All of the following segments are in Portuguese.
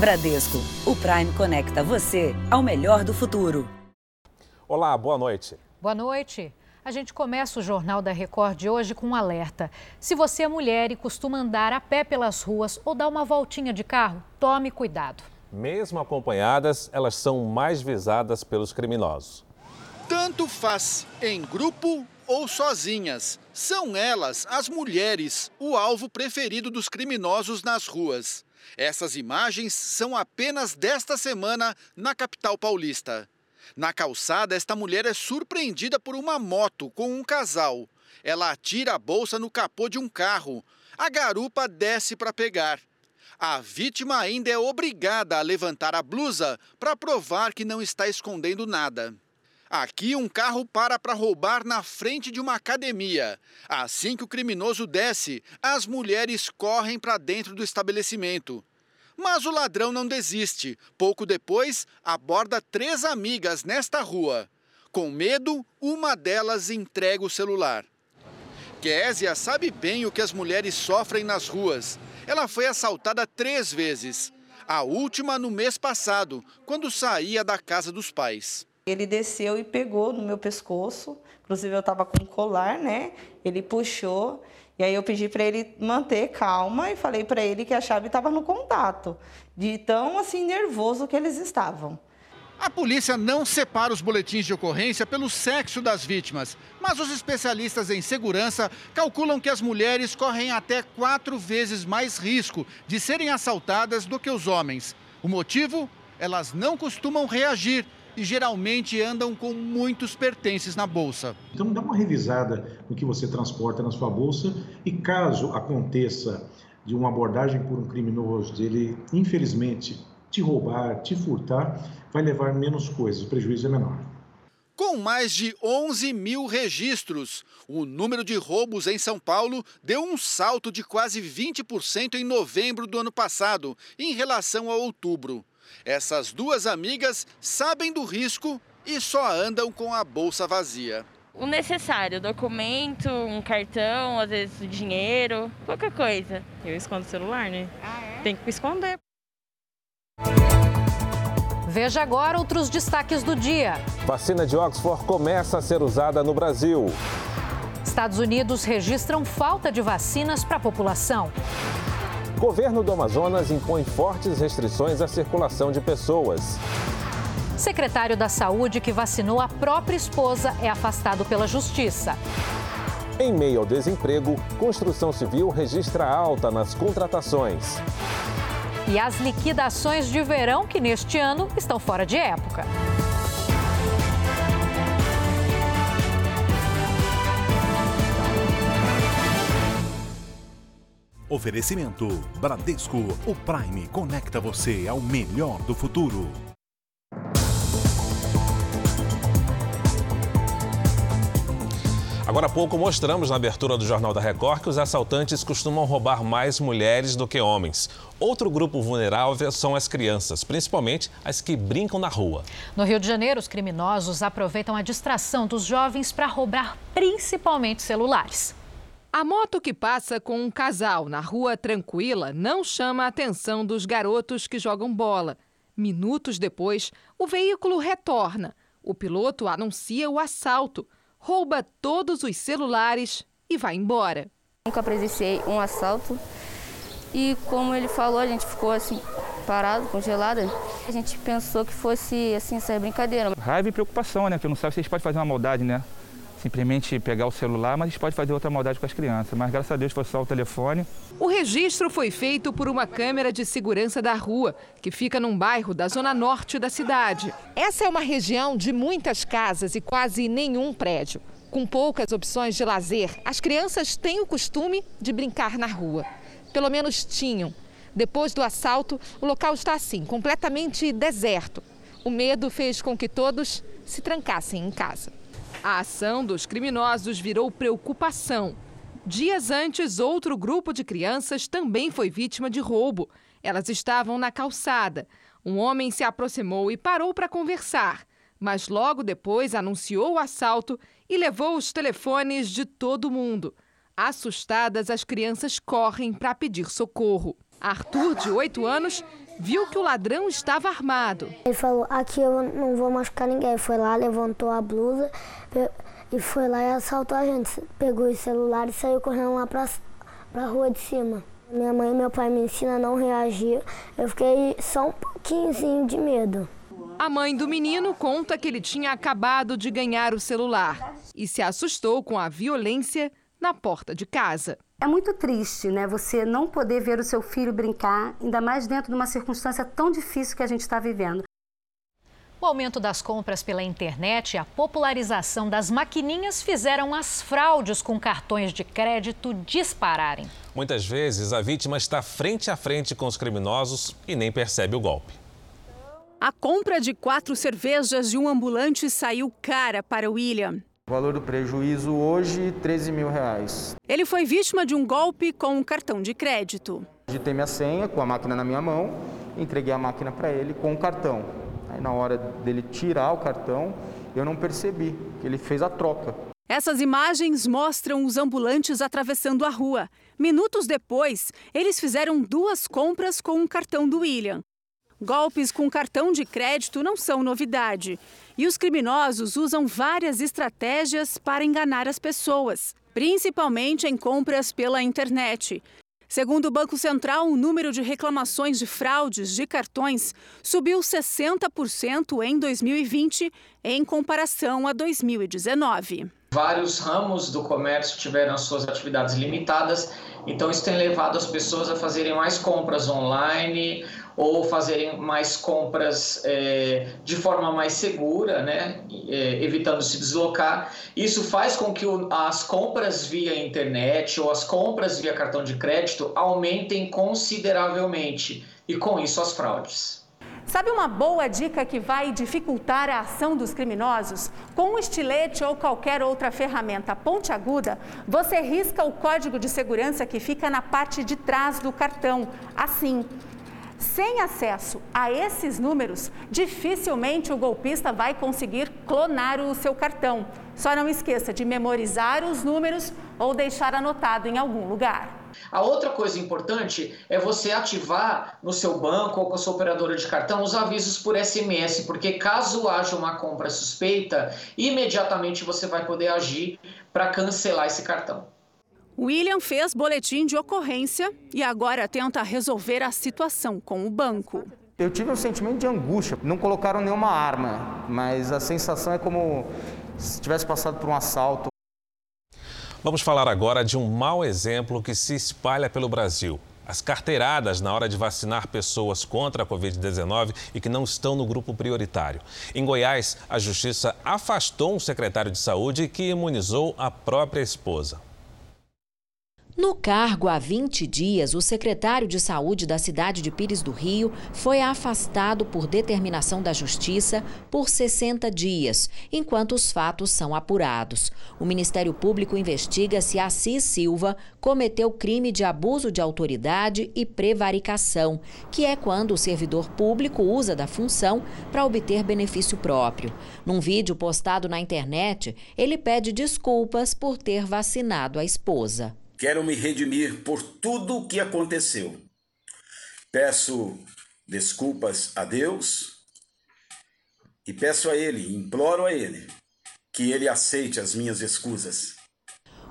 Bradesco, o Prime conecta você ao melhor do futuro. Olá, boa noite. Boa noite. A gente começa o Jornal da Record de hoje com um alerta. Se você é mulher e costuma andar a pé pelas ruas ou dar uma voltinha de carro, tome cuidado. Mesmo acompanhadas, elas são mais visadas pelos criminosos. Tanto faz em grupo ou sozinhas. São elas, as mulheres, o alvo preferido dos criminosos nas ruas. Essas imagens são apenas desta semana na capital paulista. Na calçada, esta mulher é surpreendida por uma moto com um casal. Ela atira a bolsa no capô de um carro. A garupa desce para pegar. A vítima ainda é obrigada a levantar a blusa para provar que não está escondendo nada. Aqui, um carro para para roubar na frente de uma academia. Assim que o criminoso desce, as mulheres correm para dentro do estabelecimento. Mas o ladrão não desiste. Pouco depois, aborda três amigas nesta rua. Com medo, uma delas entrega o celular. Késia sabe bem o que as mulheres sofrem nas ruas. Ela foi assaltada três vezes. A última no mês passado, quando saía da casa dos pais. Ele desceu e pegou no meu pescoço. Inclusive, eu estava com um colar, né? Ele puxou e aí eu pedi para ele manter calma e falei para ele que a chave estava no contato, de tão assim nervoso que eles estavam. A polícia não separa os boletins de ocorrência pelo sexo das vítimas, mas os especialistas em segurança calculam que as mulheres correm até quatro vezes mais risco de serem assaltadas do que os homens. O motivo? Elas não costumam reagir e geralmente andam com muitos pertences na bolsa. Então dá uma revisada no que você transporta na sua bolsa e caso aconteça de uma abordagem por um criminoso, dele infelizmente te roubar, te furtar, vai levar menos coisas, o prejuízo é menor. Com mais de 11 mil registros, o número de roubos em São Paulo deu um salto de quase 20% em novembro do ano passado, em relação a outubro. Essas duas amigas sabem do risco e só andam com a bolsa vazia. O necessário, documento, um cartão, às vezes dinheiro, qualquer coisa. Eu escondo o celular, né? Ah, é? Tem que esconder. Veja agora outros destaques do dia. Vacina de Oxford começa a ser usada no Brasil. Estados Unidos registram falta de vacinas para a população. Governo do Amazonas impõe fortes restrições à circulação de pessoas. Secretário da Saúde que vacinou a própria esposa é afastado pela Justiça. Em meio ao desemprego, construção civil registra alta nas contratações. E as liquidações de verão que neste ano estão fora de época. Oferecimento Bradesco, o Prime conecta você ao melhor do futuro. Agora há pouco mostramos na abertura do Jornal da Record que os assaltantes costumam roubar mais mulheres do que homens. Outro grupo vulnerável são as crianças, principalmente as que brincam na rua. No Rio de Janeiro, os criminosos aproveitam a distração dos jovens para roubar principalmente celulares. A moto que passa com um casal na rua tranquila não chama a atenção dos garotos que jogam bola. Minutos depois, o veículo retorna. O piloto anuncia o assalto, rouba todos os celulares e vai embora. Nunca presenciei um assalto e, como ele falou, a gente ficou assim parado, congelado. A gente pensou que fosse assim essa brincadeira. Raiva e preocupação, né? Porque não sabe se eles podem fazer uma maldade, né? Simplesmente pegar o celular, mas a gente pode fazer outra maldade com as crianças. Mas graças a Deus foi só o telefone. O registro foi feito por uma câmera de segurança da rua, que fica num bairro da zona norte da cidade. Essa é uma região de muitas casas e quase nenhum prédio. Com poucas opções de lazer, as crianças têm o costume de brincar na rua. Pelo menos tinham. Depois do assalto, o local está assim, completamente deserto. O medo fez com que todos se trancassem em casa. A ação dos criminosos virou preocupação. Dias antes, outro grupo de crianças também foi vítima de roubo. Elas estavam na calçada. Um homem se aproximou e parou para conversar, mas logo depois anunciou o assalto e levou os telefones de todo mundo. Assustadas, as crianças correm para pedir socorro. Arthur, de 8 anos, viu que o ladrão estava armado. Ele falou: Aqui eu não vou machucar ninguém. Foi lá, levantou a blusa e foi lá e assaltou a gente. Pegou o celular e saiu correndo lá para a rua de cima. Minha mãe e meu pai me ensinam a não reagir. Eu fiquei só um pouquinho de medo. A mãe do menino conta que ele tinha acabado de ganhar o celular e se assustou com a violência na porta de casa. É muito triste, né? Você não poder ver o seu filho brincar, ainda mais dentro de uma circunstância tão difícil que a gente está vivendo. O aumento das compras pela internet e a popularização das maquininhas fizeram as fraudes com cartões de crédito dispararem. Muitas vezes a vítima está frente a frente com os criminosos e nem percebe o golpe. A compra de quatro cervejas de um ambulante saiu cara para William. O valor do prejuízo hoje, 13 mil reais. Ele foi vítima de um golpe com um cartão de crédito. Digitei minha senha com a máquina na minha mão, entreguei a máquina para ele com o cartão. Na hora dele tirar o cartão, eu não percebi que ele fez a troca. Essas imagens mostram os ambulantes atravessando a rua. Minutos depois, eles fizeram duas compras com um cartão do William. Golpes com cartão de crédito não são novidade. E os criminosos usam várias estratégias para enganar as pessoas, principalmente em compras pela internet. Segundo o Banco Central, o número de reclamações de fraudes de cartões subiu 60% em 2020 em comparação a 2019. Vários ramos do comércio tiveram suas atividades limitadas, então isso tem levado as pessoas a fazerem mais compras online ou fazerem mais compras é, de forma mais segura, né, é, evitando se deslocar. Isso faz com que o, as compras via internet ou as compras via cartão de crédito aumentem consideravelmente e com isso as fraudes. Sabe uma boa dica que vai dificultar a ação dos criminosos? Com um estilete ou qualquer outra ferramenta pontiaguda, você risca o código de segurança que fica na parte de trás do cartão, assim. Sem acesso a esses números, dificilmente o golpista vai conseguir clonar o seu cartão. Só não esqueça de memorizar os números ou deixar anotado em algum lugar. A outra coisa importante é você ativar no seu banco ou com a sua operadora de cartão os avisos por SMS, porque caso haja uma compra suspeita, imediatamente você vai poder agir para cancelar esse cartão. William fez boletim de ocorrência e agora tenta resolver a situação com o banco. Eu tive um sentimento de angústia. Não colocaram nenhuma arma, mas a sensação é como se tivesse passado por um assalto Vamos falar agora de um mau exemplo que se espalha pelo Brasil. As carteiradas na hora de vacinar pessoas contra a Covid-19 e que não estão no grupo prioritário. Em Goiás, a Justiça afastou um secretário de saúde que imunizou a própria esposa. No cargo há 20 dias, o secretário de Saúde da cidade de Pires do Rio foi afastado por determinação da Justiça por 60 dias, enquanto os fatos são apurados. O Ministério Público investiga se Assis Silva cometeu crime de abuso de autoridade e prevaricação, que é quando o servidor público usa da função para obter benefício próprio. Num vídeo postado na internet, ele pede desculpas por ter vacinado a esposa. Quero me redimir por tudo o que aconteceu. Peço desculpas a Deus e peço a Ele, imploro a Ele, que Ele aceite as minhas escusas.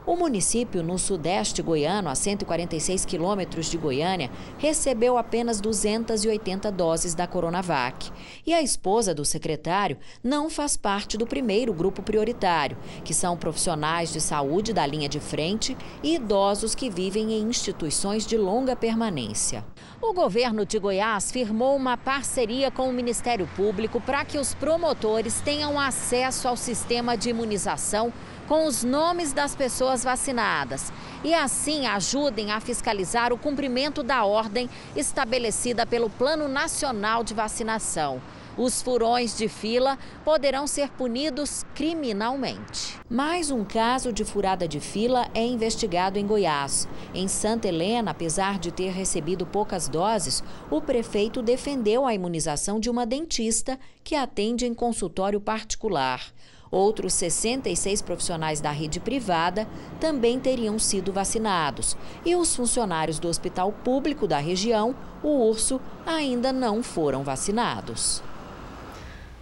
O município no sudeste goiano, a 146 quilômetros de Goiânia, recebeu apenas 280 doses da Coronavac. E a esposa do secretário não faz parte do primeiro grupo prioritário, que são profissionais de saúde da linha de frente e idosos que vivem em instituições de longa permanência. O governo de Goiás firmou uma parceria com o Ministério Público para que os promotores tenham acesso ao sistema de imunização com os nomes das pessoas vacinadas e assim ajudem a fiscalizar o cumprimento da ordem estabelecida pelo Plano Nacional de Vacinação. Os furões de fila poderão ser punidos criminalmente. Mais um caso de furada de fila é investigado em Goiás. Em Santa Helena, apesar de ter recebido poucas doses, o prefeito defendeu a imunização de uma dentista que atende em consultório particular. Outros 66 profissionais da rede privada também teriam sido vacinados. E os funcionários do hospital público da região, o Urso, ainda não foram vacinados.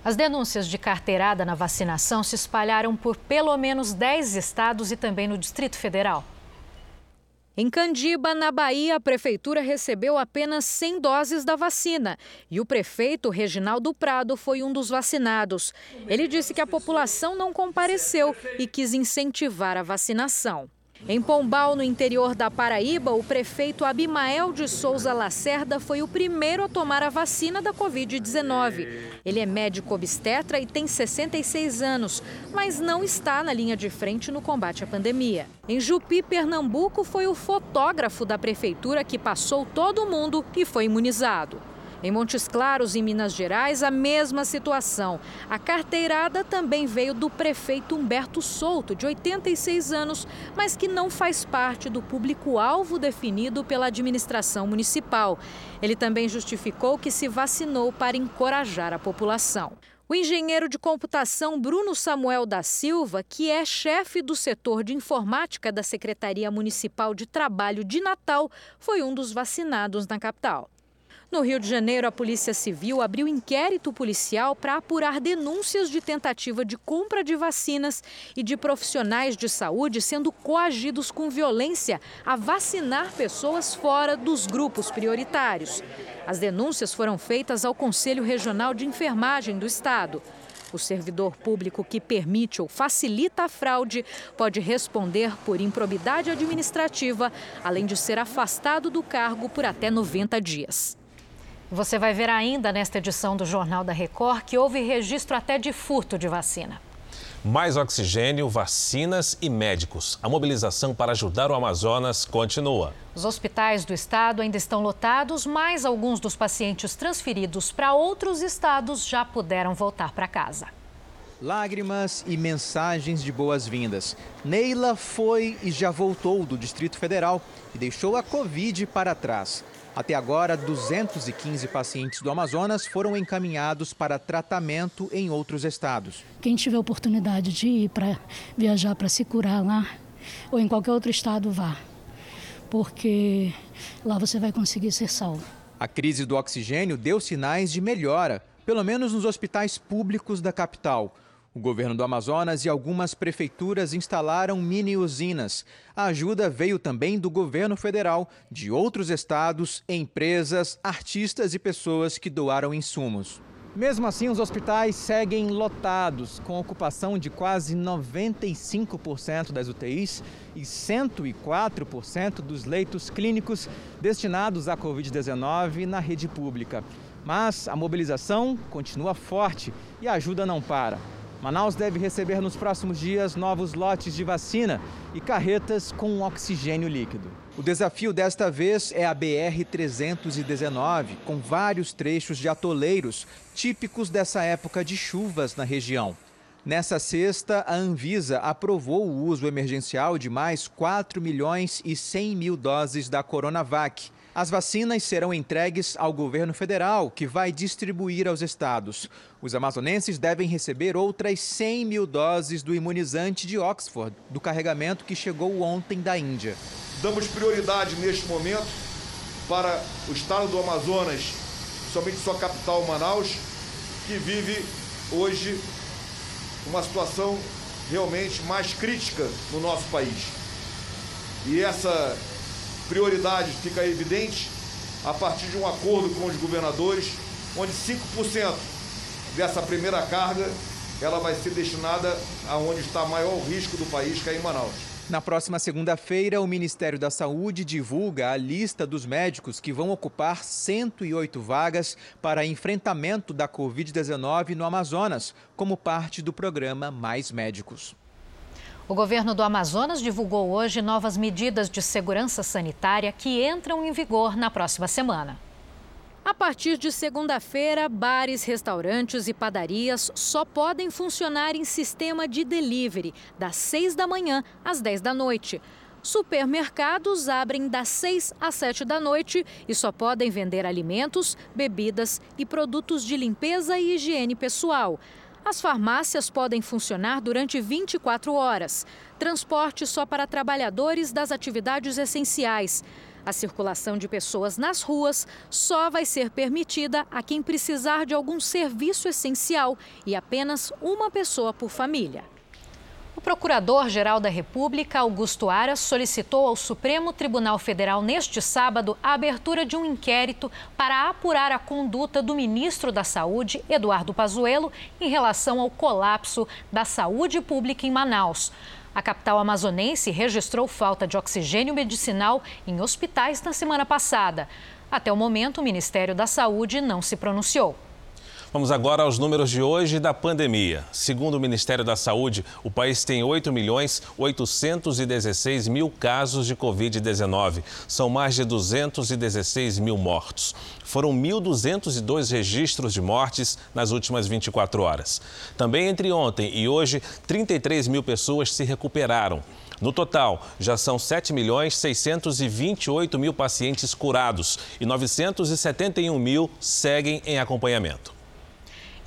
As denúncias de carteirada na vacinação se espalharam por pelo menos 10 estados e também no Distrito Federal. Em Candiba, na Bahia, a prefeitura recebeu apenas 100 doses da vacina e o prefeito Reginaldo Prado foi um dos vacinados. Ele disse que a população não compareceu e quis incentivar a vacinação. Em Pombal, no interior da Paraíba, o prefeito Abimael de Souza Lacerda foi o primeiro a tomar a vacina da Covid-19. Ele é médico obstetra e tem 66 anos, mas não está na linha de frente no combate à pandemia. Em Jupi, Pernambuco, foi o fotógrafo da prefeitura que passou todo mundo e foi imunizado. Em Montes Claros, em Minas Gerais, a mesma situação. A carteirada também veio do prefeito Humberto Souto, de 86 anos, mas que não faz parte do público-alvo definido pela administração municipal. Ele também justificou que se vacinou para encorajar a população. O engenheiro de computação Bruno Samuel da Silva, que é chefe do setor de informática da Secretaria Municipal de Trabalho de Natal, foi um dos vacinados na capital. No Rio de Janeiro, a Polícia Civil abriu inquérito policial para apurar denúncias de tentativa de compra de vacinas e de profissionais de saúde sendo coagidos com violência a vacinar pessoas fora dos grupos prioritários. As denúncias foram feitas ao Conselho Regional de Enfermagem do Estado. O servidor público que permite ou facilita a fraude pode responder por improbidade administrativa, além de ser afastado do cargo por até 90 dias. Você vai ver ainda nesta edição do Jornal da Record que houve registro até de furto de vacina. Mais oxigênio, vacinas e médicos. A mobilização para ajudar o Amazonas continua. Os hospitais do estado ainda estão lotados, mas alguns dos pacientes transferidos para outros estados já puderam voltar para casa. Lágrimas e mensagens de boas-vindas. Neila foi e já voltou do Distrito Federal e deixou a Covid para trás. Até agora, 215 pacientes do Amazonas foram encaminhados para tratamento em outros estados. Quem tiver oportunidade de ir para viajar para se curar lá ou em qualquer outro estado, vá, porque lá você vai conseguir ser salvo. A crise do oxigênio deu sinais de melhora, pelo menos nos hospitais públicos da capital. O governo do Amazonas e algumas prefeituras instalaram mini-usinas. A ajuda veio também do governo federal, de outros estados, empresas, artistas e pessoas que doaram insumos. Mesmo assim, os hospitais seguem lotados, com ocupação de quase 95% das UTIs e 104% dos leitos clínicos destinados à Covid-19 na rede pública. Mas a mobilização continua forte e a ajuda não para. Manaus deve receber nos próximos dias novos lotes de vacina e carretas com oxigênio líquido. O desafio desta vez é a BR-319, com vários trechos de atoleiros, típicos dessa época de chuvas na região. Nessa sexta, a Anvisa aprovou o uso emergencial de mais 4 milhões e 100 mil doses da Coronavac. As vacinas serão entregues ao governo federal, que vai distribuir aos estados. Os amazonenses devem receber outras 100 mil doses do imunizante de Oxford, do carregamento que chegou ontem da Índia. Damos prioridade neste momento para o estado do Amazonas, somente sua capital, Manaus, que vive hoje uma situação realmente mais crítica no nosso país. E essa prioridade fica evidente a partir de um acordo com os governadores, onde 5% dessa primeira carga ela vai ser destinada aonde está maior risco do país, que é em Manaus. Na próxima segunda-feira, o Ministério da Saúde divulga a lista dos médicos que vão ocupar 108 vagas para enfrentamento da Covid-19 no Amazonas, como parte do programa Mais Médicos. O governo do Amazonas divulgou hoje novas medidas de segurança sanitária que entram em vigor na próxima semana. A partir de segunda-feira, bares, restaurantes e padarias só podem funcionar em sistema de delivery, das 6 da manhã às 10 da noite. Supermercados abrem das 6 às 7 da noite e só podem vender alimentos, bebidas e produtos de limpeza e higiene pessoal. As farmácias podem funcionar durante 24 horas. Transporte só para trabalhadores das atividades essenciais. A circulação de pessoas nas ruas só vai ser permitida a quem precisar de algum serviço essencial e apenas uma pessoa por família. Procurador-Geral da República, Augusto Aras, solicitou ao Supremo Tribunal Federal neste sábado a abertura de um inquérito para apurar a conduta do ministro da Saúde, Eduardo Pazuello, em relação ao colapso da saúde pública em Manaus. A capital amazonense registrou falta de oxigênio medicinal em hospitais na semana passada. Até o momento, o Ministério da Saúde não se pronunciou. Vamos agora aos números de hoje da pandemia. Segundo o Ministério da Saúde, o país tem 8 milhões 816 mil casos de Covid-19. São mais de 216 mil mortos. Foram 1.202 registros de mortes nas últimas 24 horas. Também entre ontem e hoje, 33 mil pessoas se recuperaram. No total, já são 7 milhões 628 mil pacientes curados e 971 mil seguem em acompanhamento.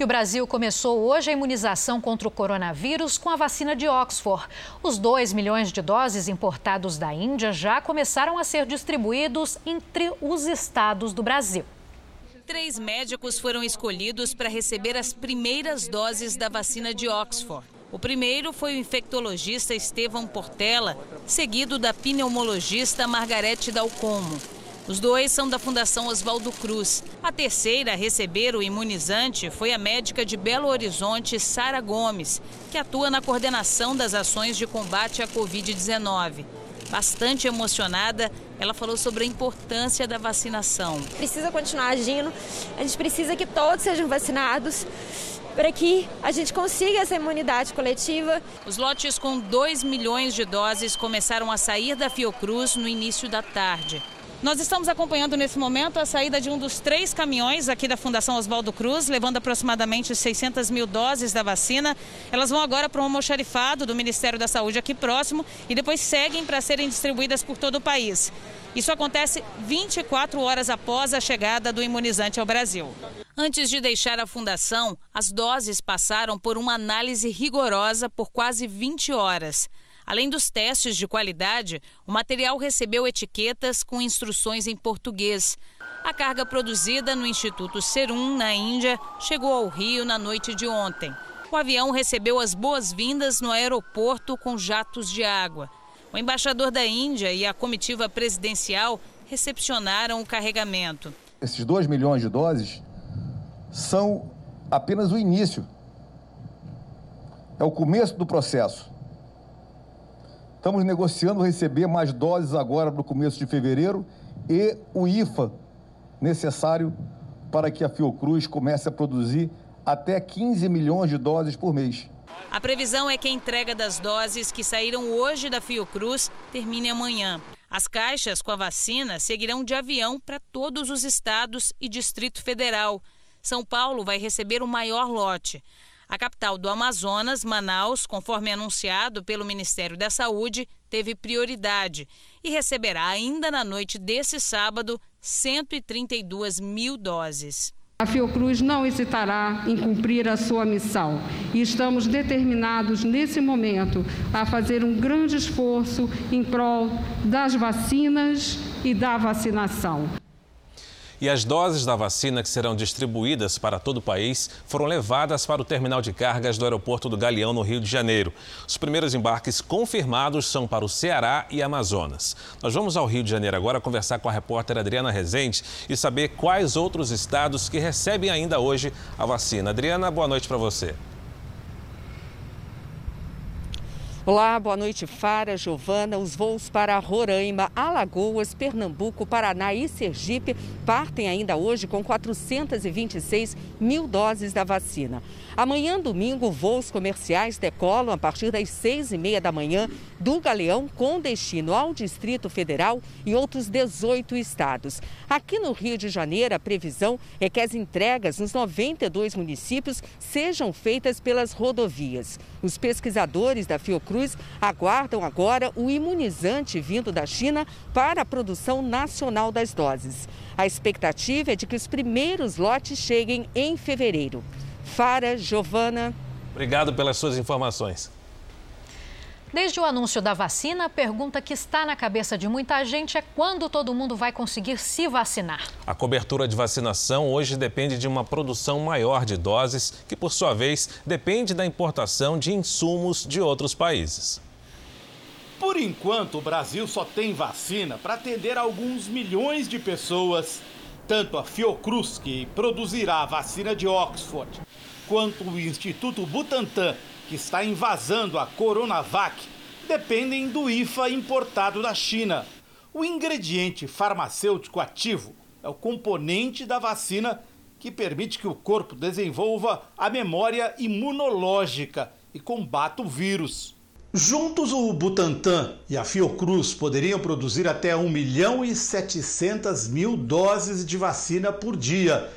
E o Brasil começou hoje a imunização contra o coronavírus com a vacina de Oxford. Os 2 milhões de doses importados da Índia já começaram a ser distribuídos entre os estados do Brasil. Três médicos foram escolhidos para receber as primeiras doses da vacina de Oxford. O primeiro foi o infectologista Estevão Portela, seguido da pneumologista Margarete Dalcomo. Os dois são da Fundação Oswaldo Cruz. A terceira a receber o imunizante foi a médica de Belo Horizonte, Sara Gomes, que atua na coordenação das ações de combate à Covid-19. Bastante emocionada, ela falou sobre a importância da vacinação. Precisa continuar agindo, a gente precisa que todos sejam vacinados para que a gente consiga essa imunidade coletiva. Os lotes com 2 milhões de doses começaram a sair da Fiocruz no início da tarde. Nós estamos acompanhando nesse momento a saída de um dos três caminhões aqui da Fundação Oswaldo Cruz, levando aproximadamente 600 mil doses da vacina. Elas vão agora para um almoxarifado do Ministério da Saúde aqui próximo e depois seguem para serem distribuídas por todo o país. Isso acontece 24 horas após a chegada do imunizante ao Brasil. Antes de deixar a fundação, as doses passaram por uma análise rigorosa por quase 20 horas. Além dos testes de qualidade, o material recebeu etiquetas com instruções em português. A carga produzida no Instituto Serum, na Índia, chegou ao Rio na noite de ontem. O avião recebeu as boas-vindas no aeroporto com jatos de água. O embaixador da Índia e a comitiva presidencial recepcionaram o carregamento. Esses 2 milhões de doses são apenas o início. É o começo do processo. Estamos negociando receber mais doses agora para o começo de fevereiro e o IFA necessário para que a Fiocruz comece a produzir até 15 milhões de doses por mês. A previsão é que a entrega das doses que saíram hoje da Fiocruz termine amanhã. As caixas com a vacina seguirão de avião para todos os estados e Distrito Federal. São Paulo vai receber o maior lote. A capital do Amazonas, Manaus, conforme anunciado pelo Ministério da Saúde, teve prioridade e receberá ainda na noite desse sábado 132 mil doses. A Fiocruz não hesitará em cumprir a sua missão e estamos determinados nesse momento a fazer um grande esforço em prol das vacinas e da vacinação. E as doses da vacina que serão distribuídas para todo o país foram levadas para o terminal de cargas do aeroporto do Galeão, no Rio de Janeiro. Os primeiros embarques confirmados são para o Ceará e Amazonas. Nós vamos ao Rio de Janeiro agora conversar com a repórter Adriana Rezende e saber quais outros estados que recebem ainda hoje a vacina. Adriana, boa noite para você. Olá, boa noite, Fara, Giovana. Os voos para Roraima, Alagoas, Pernambuco, Paraná e Sergipe partem ainda hoje com 426 mil doses da vacina. Amanhã, domingo, voos comerciais decolam a partir das seis e meia da manhã do Galeão com destino ao Distrito Federal e outros 18 estados. Aqui no Rio de Janeiro, a previsão é que as entregas nos 92 municípios sejam feitas pelas rodovias. Os pesquisadores da Fiocruz aguardam agora o imunizante vindo da China para a produção nacional das doses. A expectativa é de que os primeiros lotes cheguem em fevereiro. Fara, Giovana. Obrigado pelas suas informações. Desde o anúncio da vacina, a pergunta que está na cabeça de muita gente é quando todo mundo vai conseguir se vacinar. A cobertura de vacinação hoje depende de uma produção maior de doses, que por sua vez depende da importação de insumos de outros países. Por enquanto, o Brasil só tem vacina para atender alguns milhões de pessoas. Tanto a Fiocruz, que produzirá a vacina de Oxford, quanto o Instituto Butantan, que está invasando a Coronavac, dependem do IFA importado da China. O ingrediente farmacêutico ativo é o componente da vacina que permite que o corpo desenvolva a memória imunológica e combata o vírus. Juntos, o Butantan e a Fiocruz poderiam produzir até 1 milhão e 700 mil doses de vacina por dia.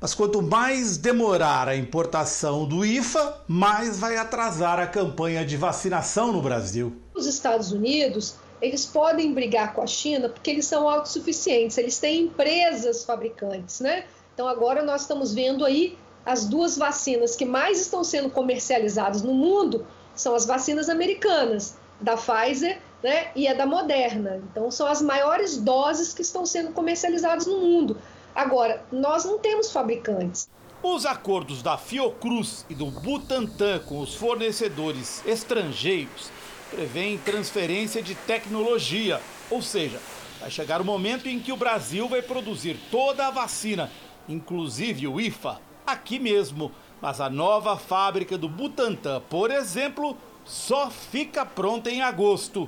Mas quanto mais demorar a importação do IFA, mais vai atrasar a campanha de vacinação no Brasil. Os Estados Unidos, eles podem brigar com a China porque eles são autossuficientes, eles têm empresas fabricantes, né? Então agora nós estamos vendo aí as duas vacinas que mais estão sendo comercializadas no mundo são as vacinas americanas, da Pfizer né, e a da Moderna. Então, são as maiores doses que estão sendo comercializadas no mundo. Agora, nós não temos fabricantes. Os acordos da Fiocruz e do Butantan com os fornecedores estrangeiros prevêem transferência de tecnologia, ou seja, vai chegar o momento em que o Brasil vai produzir toda a vacina, inclusive o IFA, aqui mesmo mas a nova fábrica do Butantan, por exemplo, só fica pronta em agosto.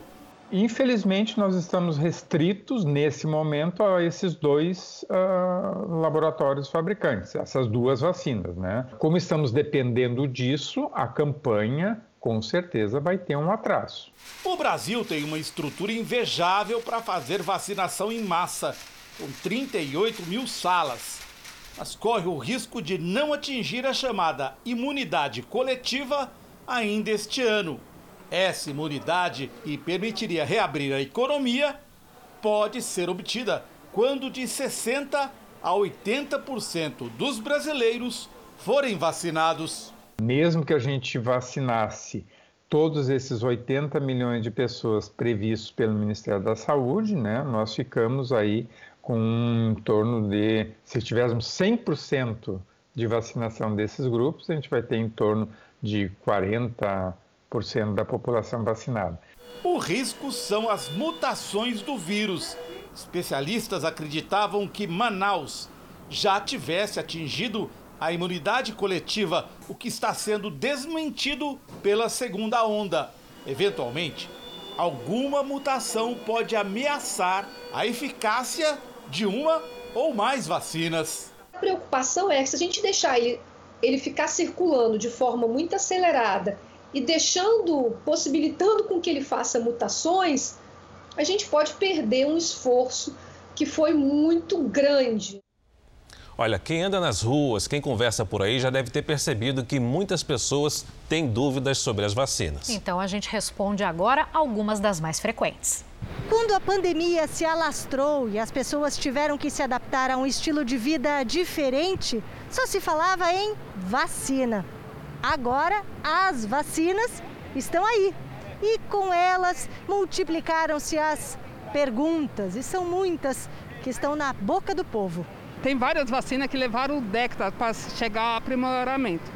Infelizmente, nós estamos restritos nesse momento a esses dois uh, laboratórios fabricantes, essas duas vacinas, né? Como estamos dependendo disso, a campanha com certeza vai ter um atraso. O Brasil tem uma estrutura invejável para fazer vacinação em massa, com 38 mil salas mas corre o risco de não atingir a chamada imunidade coletiva ainda este ano. Essa imunidade, que permitiria reabrir a economia, pode ser obtida quando de 60% a 80% dos brasileiros forem vacinados. Mesmo que a gente vacinasse todos esses 80 milhões de pessoas previstos pelo Ministério da Saúde, né, nós ficamos aí com em torno de, se tivéssemos 100% de vacinação desses grupos, a gente vai ter em torno de 40% da população vacinada. O risco são as mutações do vírus. Especialistas acreditavam que Manaus já tivesse atingido a imunidade coletiva, o que está sendo desmentido pela segunda onda. Eventualmente, alguma mutação pode ameaçar a eficácia de uma ou mais vacinas. A preocupação é que se a gente deixar ele, ele ficar circulando de forma muito acelerada e deixando, possibilitando com que ele faça mutações, a gente pode perder um esforço que foi muito grande. Olha, quem anda nas ruas, quem conversa por aí já deve ter percebido que muitas pessoas têm dúvidas sobre as vacinas. Então a gente responde agora algumas das mais frequentes. Quando a pandemia se alastrou e as pessoas tiveram que se adaptar a um estilo de vida diferente, só se falava em vacina. Agora, as vacinas estão aí. E com elas multiplicaram-se as perguntas, e são muitas que estão na boca do povo. Tem várias vacinas que levaram décadas para chegar ao aprimoramento.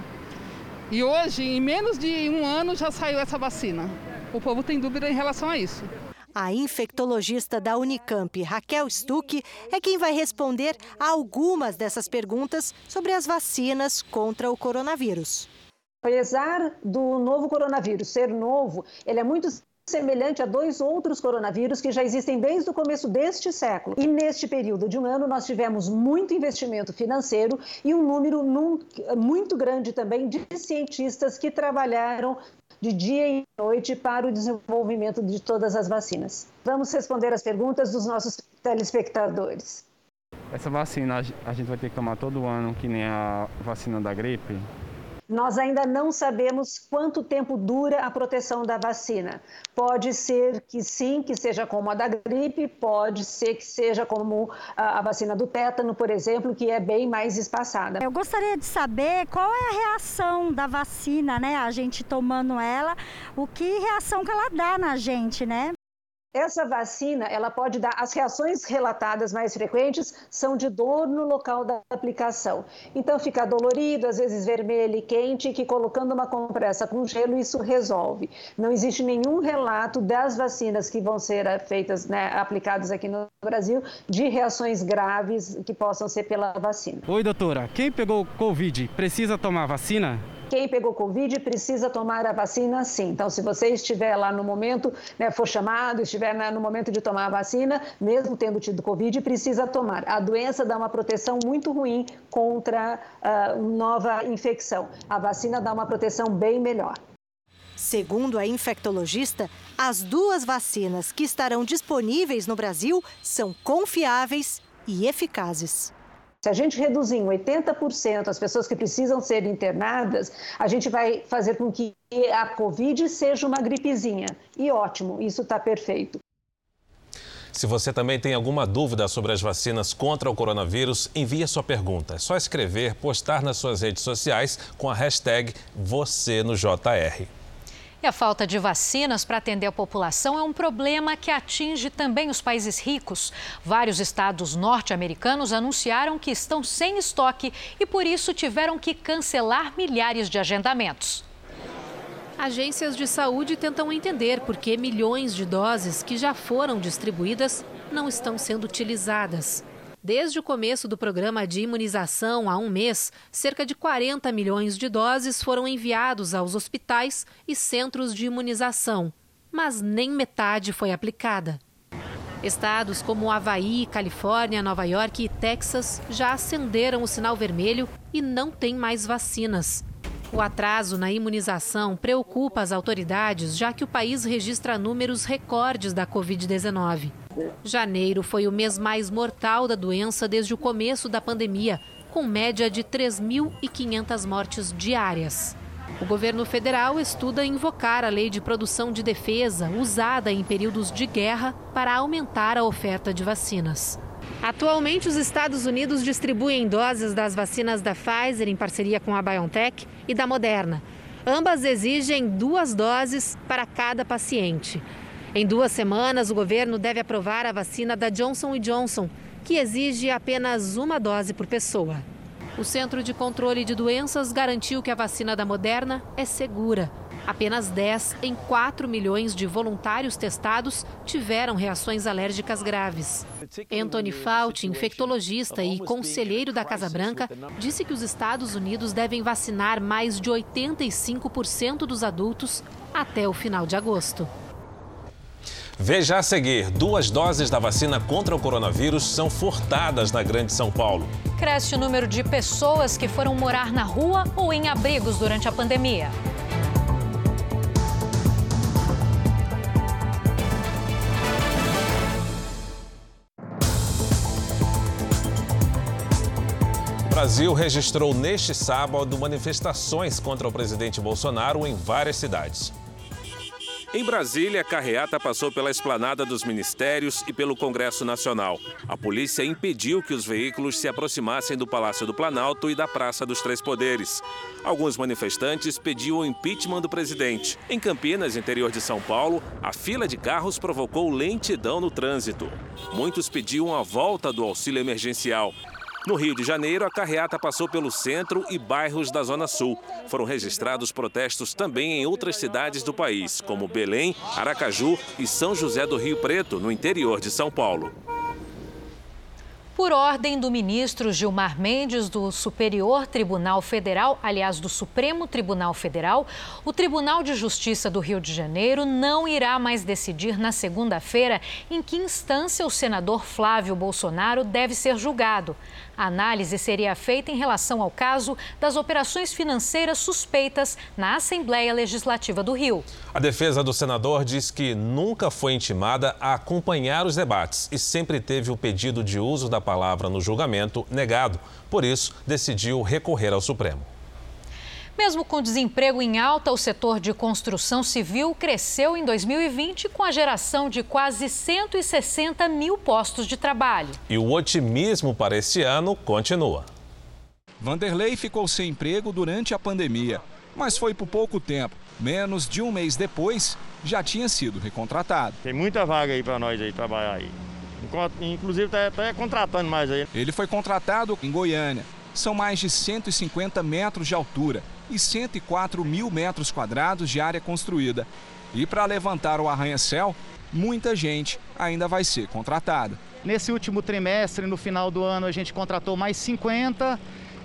E hoje, em menos de um ano, já saiu essa vacina. O povo tem dúvida em relação a isso. A infectologista da Unicamp, Raquel Stuck, é quem vai responder a algumas dessas perguntas sobre as vacinas contra o coronavírus. Apesar do novo coronavírus ser novo, ele é muito semelhante a dois outros coronavírus que já existem desde o começo deste século. E neste período de um ano, nós tivemos muito investimento financeiro e um número muito grande também de cientistas que trabalharam de dia e noite para o desenvolvimento de todas as vacinas. Vamos responder as perguntas dos nossos telespectadores. Essa vacina a gente vai ter que tomar todo ano, que nem a vacina da gripe? Nós ainda não sabemos quanto tempo dura a proteção da vacina. Pode ser que sim, que seja como a da gripe, pode ser que seja como a, vacina do tétano, por exemplo, que é bem mais espaçada. Eu gostaria de saber qual é a reação da vacina, né? A gente tomando ela, o que reação que ela dá na gente, né? Essa vacina, ela pode dar, as reações relatadas mais frequentes são de dor no local da aplicação. Então fica dolorido, às vezes vermelho e quente, que colocando uma compressa com gelo isso resolve. Não existe nenhum relato das vacinas que vão ser eh, feitas, né, aplicadas aqui no Brasil, de reações graves que possam ser pela vacina. Oi, doutora. Quem pegou Covid precisa tomar vacina? Quem pegou Covid precisa tomar a vacina sim. Então, se você estiver lá no momento, né, for chamado, estiver no momento de tomar a vacina, mesmo tendo tido Covid, precisa tomar. A doença dá uma proteção muito ruim contra uh, nova infecção. A vacina dá uma proteção bem melhor. Segundo a infectologista, as duas vacinas que estarão disponíveis no Brasil são confiáveis e eficazes. Se a gente reduzir em 80% as pessoas que precisam ser internadas, a gente vai fazer com que a Covid seja uma gripezinha. E ótimo, isso está perfeito. Se você também tem alguma dúvida sobre as vacinas contra o coronavírus, envie sua pergunta. É só escrever, postar nas suas redes sociais com a hashtag você no JR. E a falta de vacinas para atender a população é um problema que atinge também os países ricos. Vários estados norte-americanos anunciaram que estão sem estoque e, por isso, tiveram que cancelar milhares de agendamentos. Agências de saúde tentam entender por que milhões de doses que já foram distribuídas não estão sendo utilizadas. Desde o começo do programa de imunização há um mês, cerca de 40 milhões de doses foram enviados aos hospitais e centros de imunização, mas nem metade foi aplicada. Estados como Havaí, Califórnia, Nova York e Texas já acenderam o sinal vermelho e não têm mais vacinas. O atraso na imunização preocupa as autoridades, já que o país registra números recordes da Covid-19. Janeiro foi o mês mais mortal da doença desde o começo da pandemia, com média de 3.500 mortes diárias. O governo federal estuda invocar a lei de produção de defesa, usada em períodos de guerra, para aumentar a oferta de vacinas. Atualmente, os Estados Unidos distribuem doses das vacinas da Pfizer em parceria com a BioNTech e da Moderna. Ambas exigem duas doses para cada paciente. Em duas semanas, o governo deve aprovar a vacina da Johnson Johnson, que exige apenas uma dose por pessoa. O Centro de Controle de Doenças garantiu que a vacina da Moderna é segura Apenas 10 em 4 milhões de voluntários testados tiveram reações alérgicas graves. Anthony Fauci, infectologista e conselheiro da Casa Branca, disse que os Estados Unidos devem vacinar mais de 85% dos adultos até o final de agosto. Veja a seguir: duas doses da vacina contra o coronavírus são furtadas na Grande São Paulo. Cresce o número de pessoas que foram morar na rua ou em abrigos durante a pandemia. Brasil registrou neste sábado manifestações contra o presidente Bolsonaro em várias cidades. Em Brasília, a carreata passou pela esplanada dos ministérios e pelo Congresso Nacional. A polícia impediu que os veículos se aproximassem do Palácio do Planalto e da Praça dos Três Poderes. Alguns manifestantes pediam o impeachment do presidente. Em Campinas, interior de São Paulo, a fila de carros provocou lentidão no trânsito. Muitos pediam a volta do auxílio emergencial. No Rio de Janeiro, a carreata passou pelo centro e bairros da Zona Sul. Foram registrados protestos também em outras cidades do país, como Belém, Aracaju e São José do Rio Preto, no interior de São Paulo. Por ordem do ministro Gilmar Mendes, do Superior Tribunal Federal, aliás, do Supremo Tribunal Federal, o Tribunal de Justiça do Rio de Janeiro não irá mais decidir na segunda-feira em que instância o senador Flávio Bolsonaro deve ser julgado. A análise seria feita em relação ao caso das operações financeiras suspeitas na Assembleia Legislativa do Rio. A defesa do senador diz que nunca foi intimada a acompanhar os debates e sempre teve o pedido de uso da palavra no julgamento negado. Por isso, decidiu recorrer ao Supremo. Mesmo com desemprego em alta, o setor de construção civil cresceu em 2020 com a geração de quase 160 mil postos de trabalho. E o otimismo para este ano continua. Vanderlei ficou sem emprego durante a pandemia, mas foi por pouco tempo. Menos de um mês depois, já tinha sido recontratado. Tem muita vaga aí para nós aí trabalhar aí. Inclusive está até contratando mais aí. Ele foi contratado em Goiânia. São mais de 150 metros de altura e 104 mil metros quadrados de área construída. E para levantar o arranha-céu, muita gente ainda vai ser contratada. Nesse último trimestre, no final do ano, a gente contratou mais 50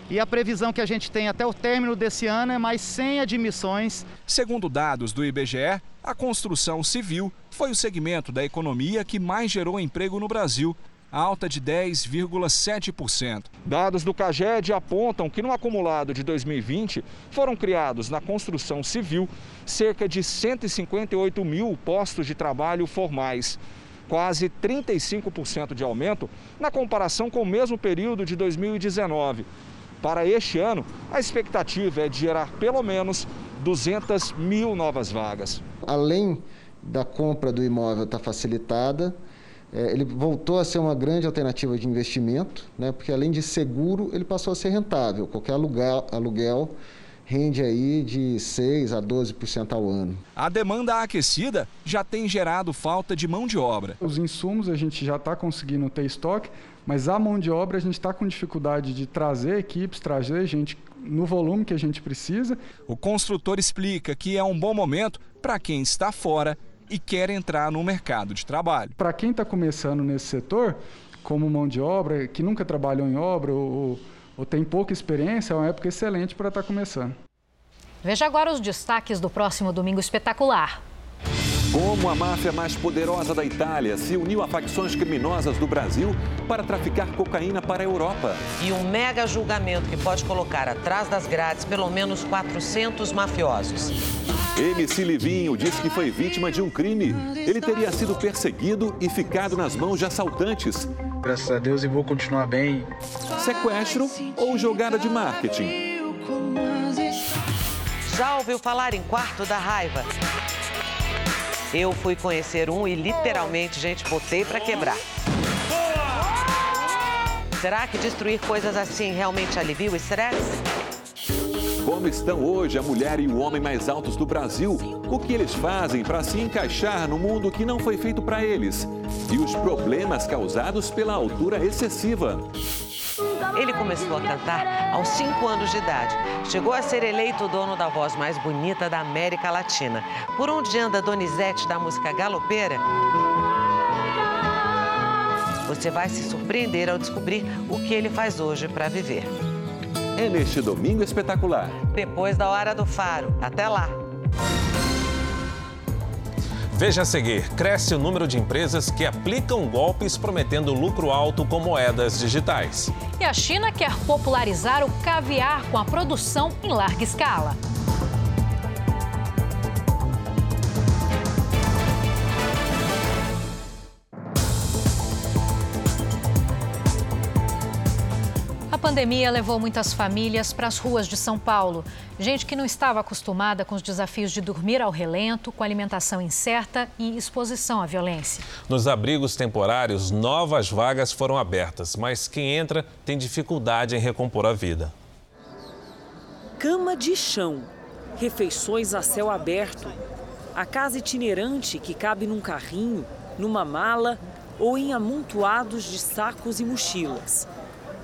e a previsão que a gente tem até o término desse ano é mais 100 admissões. Segundo dados do IBGE, a construção civil foi o segmento da economia que mais gerou emprego no Brasil, alta de 10,7%. Dados do CAGED apontam que no acumulado de 2020 foram criados na construção civil cerca de 158 mil postos de trabalho formais quase 35% de aumento na comparação com o mesmo período de 2019. Para este ano, a expectativa é de gerar pelo menos 200 mil novas vagas. Além da compra do imóvel estar tá facilitada, é, ele voltou a ser uma grande alternativa de investimento, né, porque além de seguro, ele passou a ser rentável. Qualquer aluguel, aluguel rende aí de 6 a 12% ao ano. A demanda aquecida já tem gerado falta de mão de obra. Os insumos a gente já está conseguindo ter estoque, mas a mão de obra a gente está com dificuldade de trazer equipes, trazer gente no volume que a gente precisa. O construtor explica que é um bom momento para quem está fora e quer entrar no mercado de trabalho. Para quem está começando nesse setor, como mão de obra, que nunca trabalhou em obra ou, ou tem pouca experiência, é uma época excelente para estar tá começando. Veja agora os destaques do próximo Domingo Espetacular. Como a máfia mais poderosa da Itália se uniu a facções criminosas do Brasil para traficar cocaína para a Europa. E um mega julgamento que pode colocar atrás das grades pelo menos 400 mafiosos. MC Livinho disse que foi vítima de um crime. Ele teria sido perseguido e ficado nas mãos de assaltantes. Graças a Deus e vou continuar bem. Sequestro ou jogada de marketing? Já ouviu falar em quarto da raiva? Eu fui conhecer um e literalmente, gente, botei para quebrar. Será que destruir coisas assim realmente alivia o estresse? Como estão hoje a mulher e o homem mais altos do Brasil? O que eles fazem para se encaixar no mundo que não foi feito para eles? E os problemas causados pela altura excessiva. Ele começou a cantar aos 5 anos de idade. Chegou a ser eleito o dono da voz mais bonita da América Latina. Por onde anda Donizete da música galopeira? Você vai se surpreender ao descobrir o que ele faz hoje para viver. É neste domingo espetacular. Depois da hora do faro. Até lá! Veja a seguir: cresce o número de empresas que aplicam golpes prometendo lucro alto com moedas digitais. E a China quer popularizar o caviar com a produção em larga escala. Pandemia levou muitas famílias para as ruas de São Paulo. Gente que não estava acostumada com os desafios de dormir ao relento, com alimentação incerta e exposição à violência. Nos abrigos temporários, novas vagas foram abertas, mas quem entra tem dificuldade em recompor a vida. Cama de chão, refeições a céu aberto, a casa itinerante que cabe num carrinho, numa mala ou em amontoados de sacos e mochilas.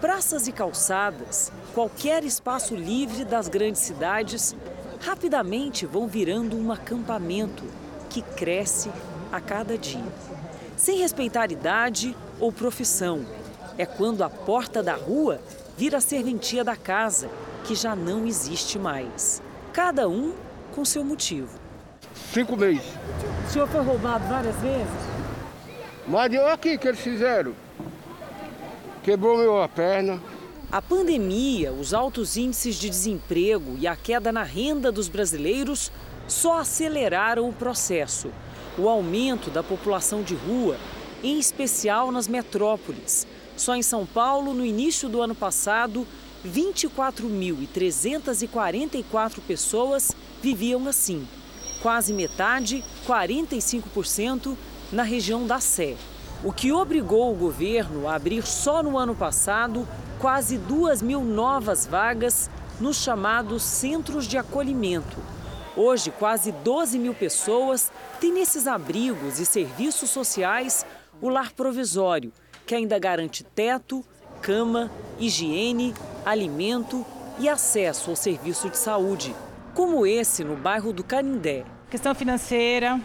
Praças e calçadas, qualquer espaço livre das grandes cidades, rapidamente vão virando um acampamento que cresce a cada dia. Sem respeitar idade ou profissão. É quando a porta da rua vira a serventia da casa, que já não existe mais. Cada um com seu motivo. Cinco meses. O senhor foi roubado várias vezes? Mas olha aqui que eles fizeram quebrou meu a perna. A pandemia, os altos índices de desemprego e a queda na renda dos brasileiros só aceleraram o processo. O aumento da população de rua, em especial nas metrópoles. Só em São Paulo, no início do ano passado, 24.344 pessoas viviam assim. Quase metade, 45%, na região da Sé. O que obrigou o governo a abrir só no ano passado quase 2 mil novas vagas nos chamados centros de acolhimento. Hoje, quase 12 mil pessoas têm nesses abrigos e serviços sociais o lar provisório, que ainda garante teto, cama, higiene, alimento e acesso ao serviço de saúde, como esse no bairro do Canindé. Questão financeira,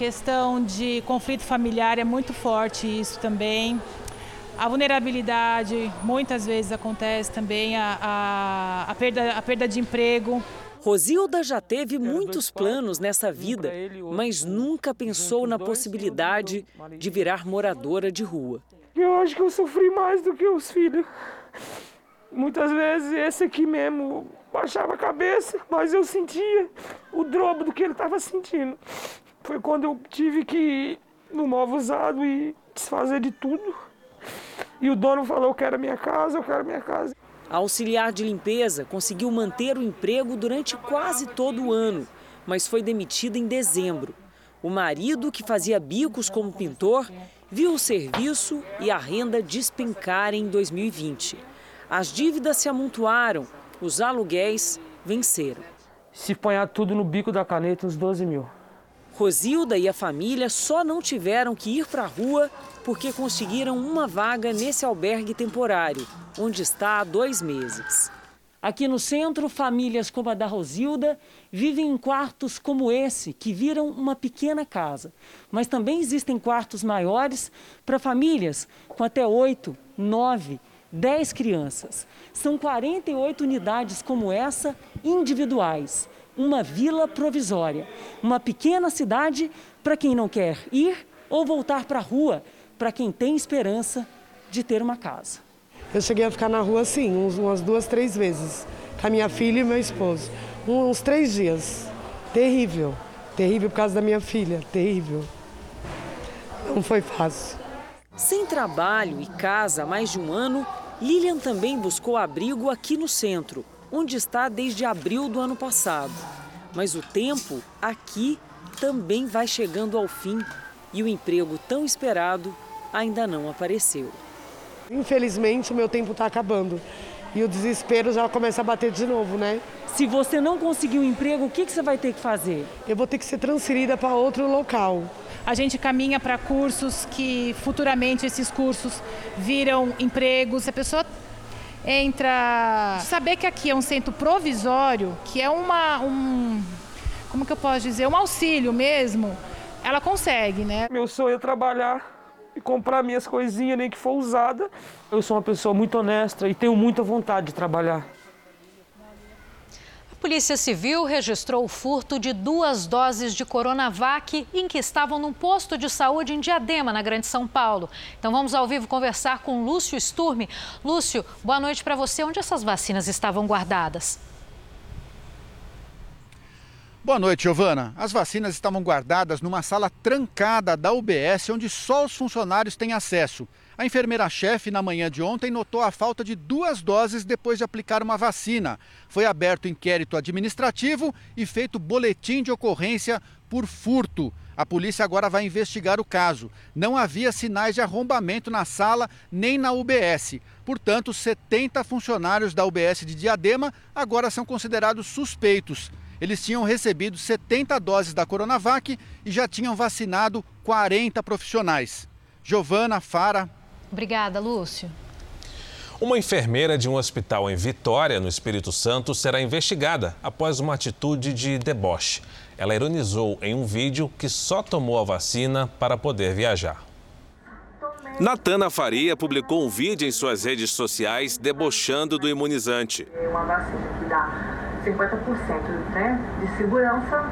questão de conflito familiar é muito forte isso também. A vulnerabilidade muitas vezes acontece também, a, a, a, perda, a perda de emprego. Rosilda já teve muitos planos nessa vida, mas nunca pensou na possibilidade de virar moradora de rua. Eu acho que eu sofri mais do que os filhos. Muitas vezes esse aqui mesmo baixava a cabeça, mas eu sentia o drobo do que ele estava sentindo. Foi quando eu tive que ir no móvel usado e desfazer de tudo. E o dono falou: Eu quero a minha casa, eu quero a minha casa. A auxiliar de limpeza conseguiu manter o emprego durante quase todo o ano, mas foi demitida em dezembro. O marido, que fazia bicos como pintor, viu o serviço e a renda despencar em 2020. As dívidas se amontoaram, os aluguéis venceram. Se ponhar tudo no bico da caneta, uns 12 mil. Rosilda e a família só não tiveram que ir para a rua porque conseguiram uma vaga nesse albergue temporário, onde está há dois meses. Aqui no centro, famílias como a da Rosilda vivem em quartos como esse, que viram uma pequena casa. Mas também existem quartos maiores para famílias com até oito, nove, dez crianças. São 48 unidades como essa, individuais uma vila provisória, uma pequena cidade para quem não quer ir ou voltar para a rua, para quem tem esperança de ter uma casa. Eu cheguei a ficar na rua assim, umas duas, três vezes, com a minha filha e meu esposo. Uns três dias. Terrível. Terrível por causa da minha filha. Terrível. Não foi fácil. Sem trabalho e casa há mais de um ano, Lilian também buscou abrigo aqui no centro onde está desde abril do ano passado. Mas o tempo aqui também vai chegando ao fim e o emprego tão esperado ainda não apareceu. Infelizmente, o meu tempo está acabando e o desespero já começa a bater de novo, né? Se você não conseguir um emprego, o que, que você vai ter que fazer? Eu vou ter que ser transferida para outro local. A gente caminha para cursos que futuramente esses cursos viram empregos. A pessoa entra. Saber que aqui é um centro provisório, que é uma. Um, como que eu posso dizer? Um auxílio mesmo, ela consegue, né? Meu sonho é trabalhar e comprar minhas coisinhas, nem que for usada. Eu sou uma pessoa muito honesta e tenho muita vontade de trabalhar. Polícia Civil registrou o furto de duas doses de Coronavac em que estavam num posto de saúde em Diadema, na Grande São Paulo. Então vamos ao vivo conversar com Lúcio Sturme. Lúcio, boa noite para você. Onde essas vacinas estavam guardadas? Boa noite, Giovana. As vacinas estavam guardadas numa sala trancada da UBS, onde só os funcionários têm acesso. A enfermeira-chefe, na manhã de ontem, notou a falta de duas doses depois de aplicar uma vacina. Foi aberto inquérito administrativo e feito boletim de ocorrência por furto. A polícia agora vai investigar o caso. Não havia sinais de arrombamento na sala nem na UBS. Portanto, 70 funcionários da UBS de Diadema agora são considerados suspeitos. Eles tinham recebido 70 doses da Coronavac e já tinham vacinado 40 profissionais. Giovana, Fara, Obrigada, Lúcio. Uma enfermeira de um hospital em Vitória, no Espírito Santo, será investigada após uma atitude de deboche. Ela ironizou em um vídeo que só tomou a vacina para poder viajar. Natana Faria publicou um vídeo em suas redes sociais debochando do imunizante. É uma vacina que dá 50% né, de segurança.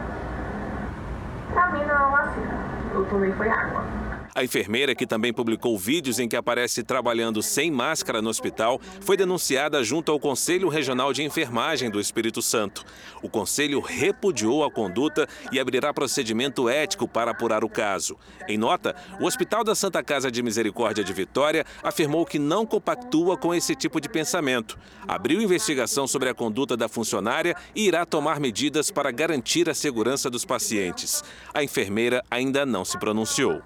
Para mim não é uma vacina. Eu tomei foi água. A enfermeira, que também publicou vídeos em que aparece trabalhando sem máscara no hospital, foi denunciada junto ao Conselho Regional de Enfermagem do Espírito Santo. O conselho repudiou a conduta e abrirá procedimento ético para apurar o caso. Em nota, o Hospital da Santa Casa de Misericórdia de Vitória afirmou que não compactua com esse tipo de pensamento. Abriu investigação sobre a conduta da funcionária e irá tomar medidas para garantir a segurança dos pacientes. A enfermeira ainda não se pronunciou.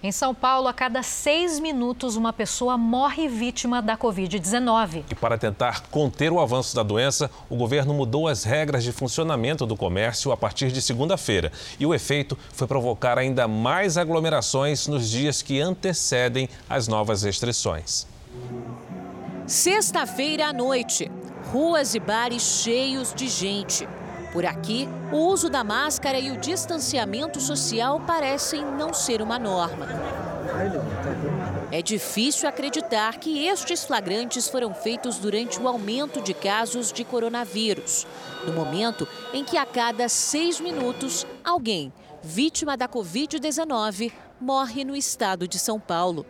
Em São Paulo, a cada seis minutos, uma pessoa morre vítima da Covid-19. E para tentar conter o avanço da doença, o governo mudou as regras de funcionamento do comércio a partir de segunda-feira. E o efeito foi provocar ainda mais aglomerações nos dias que antecedem as novas restrições. Sexta-feira à noite, ruas e bares cheios de gente. Por aqui, o uso da máscara e o distanciamento social parecem não ser uma norma. É difícil acreditar que estes flagrantes foram feitos durante o aumento de casos de coronavírus, no momento em que a cada seis minutos alguém vítima da Covid-19 morre no estado de São Paulo.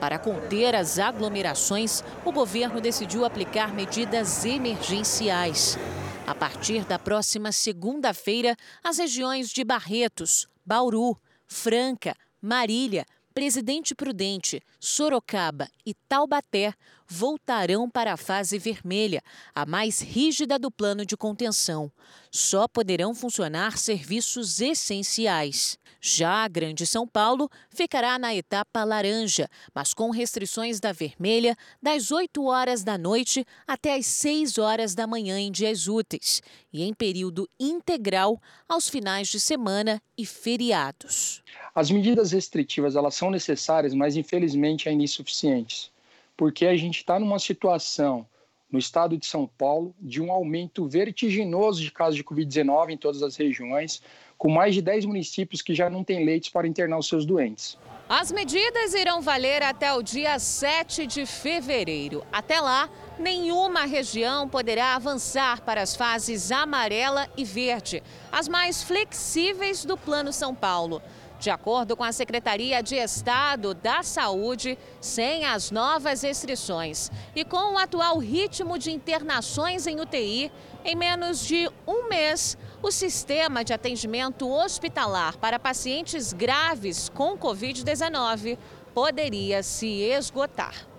Para conter as aglomerações, o governo decidiu aplicar medidas emergenciais. A partir da próxima segunda-feira, as regiões de Barretos, Bauru, Franca, Marília, Presidente Prudente, Sorocaba e Taubaté voltarão para a fase vermelha, a mais rígida do plano de contenção. Só poderão funcionar serviços essenciais. Já a Grande São Paulo ficará na etapa laranja, mas com restrições da vermelha das 8 horas da noite até as 6 horas da manhã em dias úteis e em período integral aos finais de semana e feriados. As medidas restritivas elas são necessárias, mas infelizmente ainda insuficientes, porque a gente está numa situação no estado de São Paulo de um aumento vertiginoso de casos de Covid-19 em todas as regiões, com mais de 10 municípios que já não têm leitos para internar os seus doentes. As medidas irão valer até o dia 7 de fevereiro. Até lá, nenhuma região poderá avançar para as fases amarela e verde, as mais flexíveis do Plano São Paulo. De acordo com a Secretaria de Estado da Saúde, sem as novas restrições e com o atual ritmo de internações em UTI, em menos de um mês, o sistema de atendimento hospitalar para pacientes graves com Covid-19 poderia se esgotar.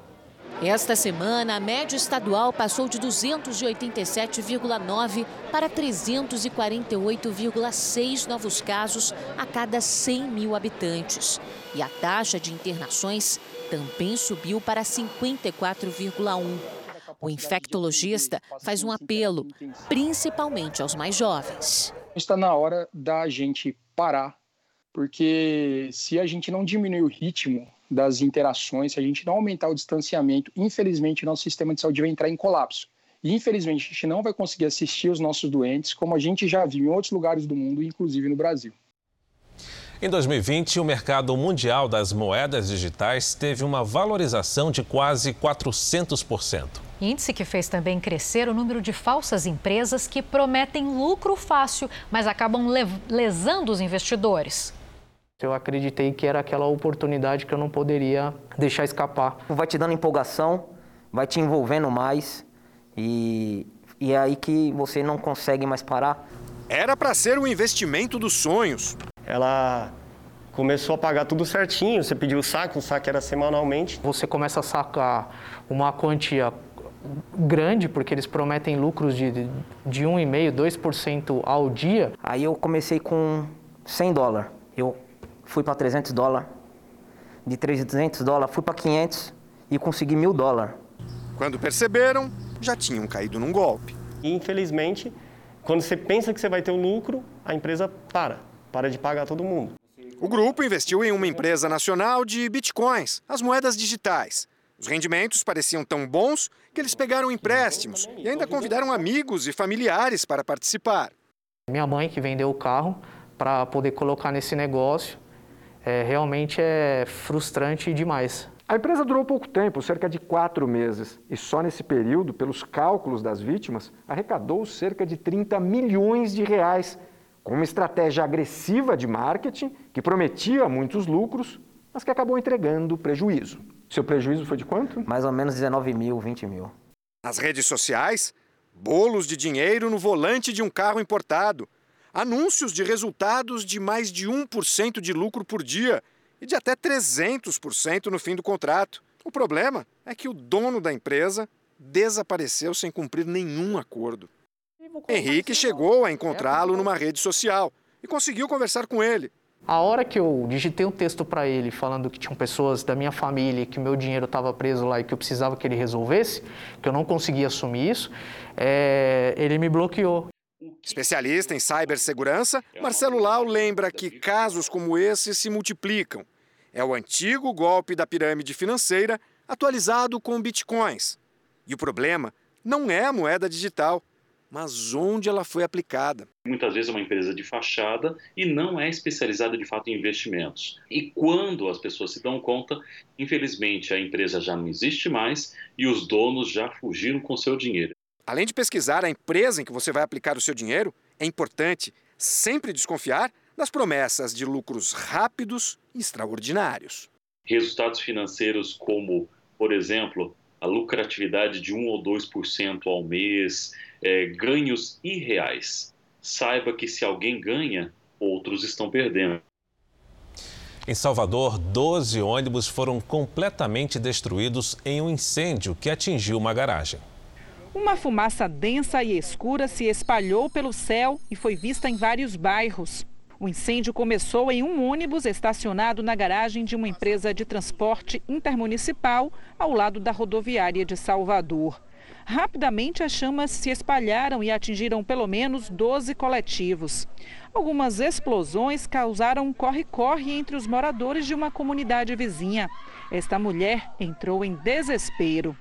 Esta semana, a média estadual passou de 287,9 para 348,6 novos casos a cada 100 mil habitantes. E a taxa de internações também subiu para 54,1. O infectologista faz um apelo, principalmente aos mais jovens. Está na hora da gente parar, porque se a gente não diminuir o ritmo das interações, se a gente não aumentar o distanciamento, infelizmente, nosso sistema de saúde vai entrar em colapso. E, infelizmente, a gente não vai conseguir assistir os nossos doentes, como a gente já viu em outros lugares do mundo, inclusive no Brasil. Em 2020, o mercado mundial das moedas digitais teve uma valorização de quase 400%. Índice que fez também crescer o número de falsas empresas que prometem lucro fácil, mas acabam lesando os investidores. Eu acreditei que era aquela oportunidade que eu não poderia deixar escapar. Vai te dando empolgação, vai te envolvendo mais e, e é aí que você não consegue mais parar. Era para ser o investimento dos sonhos. Ela começou a pagar tudo certinho, você pediu o saque, o saque era semanalmente. Você começa a sacar uma quantia grande, porque eles prometem lucros de, de 1,5%, 2% ao dia. Aí eu comecei com 100 dólares. Eu fui para 300 dólares. De 300 dólares fui para 500 e consegui mil dólares. Quando perceberam, já tinham caído num golpe. E, infelizmente, quando você pensa que você vai ter o um lucro, a empresa para, para de pagar todo mundo. O grupo investiu em uma empresa nacional de bitcoins, as moedas digitais. Os rendimentos pareciam tão bons que eles pegaram empréstimos e ainda convidaram amigos e familiares para participar. Minha mãe que vendeu o carro para poder colocar nesse negócio é, realmente é frustrante demais. A empresa durou pouco tempo, cerca de quatro meses, e só nesse período, pelos cálculos das vítimas, arrecadou cerca de 30 milhões de reais, com uma estratégia agressiva de marketing que prometia muitos lucros, mas que acabou entregando prejuízo. Seu prejuízo foi de quanto? Mais ou menos 19 mil, 20 mil. Nas redes sociais, bolos de dinheiro no volante de um carro importado, anúncios de resultados de mais de 1% de lucro por dia e de até 300% no fim do contrato. O problema é que o dono da empresa desapareceu sem cumprir nenhum acordo. Henrique chegou a encontrá-lo numa rede social e conseguiu conversar com ele. A hora que eu digitei um texto para ele falando que tinham pessoas da minha família, que meu dinheiro estava preso lá e que eu precisava que ele resolvesse, que eu não conseguia assumir isso, é, ele me bloqueou. Especialista em cibersegurança, Marcelo Lau lembra que casos como esse se multiplicam. É o antigo golpe da pirâmide financeira atualizado com bitcoins. E o problema não é a moeda digital, mas onde ela foi aplicada. Muitas vezes é uma empresa de fachada e não é especializada de fato em investimentos. E quando as pessoas se dão conta, infelizmente a empresa já não existe mais e os donos já fugiram com seu dinheiro. Além de pesquisar a empresa em que você vai aplicar o seu dinheiro, é importante sempre desconfiar das promessas de lucros rápidos e extraordinários. Resultados financeiros como, por exemplo, a lucratividade de 1 ou 2% ao mês, é, ganhos irreais. Saiba que se alguém ganha, outros estão perdendo. Em Salvador, 12 ônibus foram completamente destruídos em um incêndio que atingiu uma garagem. Uma fumaça densa e escura se espalhou pelo céu e foi vista em vários bairros. O incêndio começou em um ônibus estacionado na garagem de uma empresa de transporte intermunicipal ao lado da rodoviária de Salvador. Rapidamente, as chamas se espalharam e atingiram pelo menos 12 coletivos. Algumas explosões causaram um corre-corre entre os moradores de uma comunidade vizinha. Esta mulher entrou em desespero.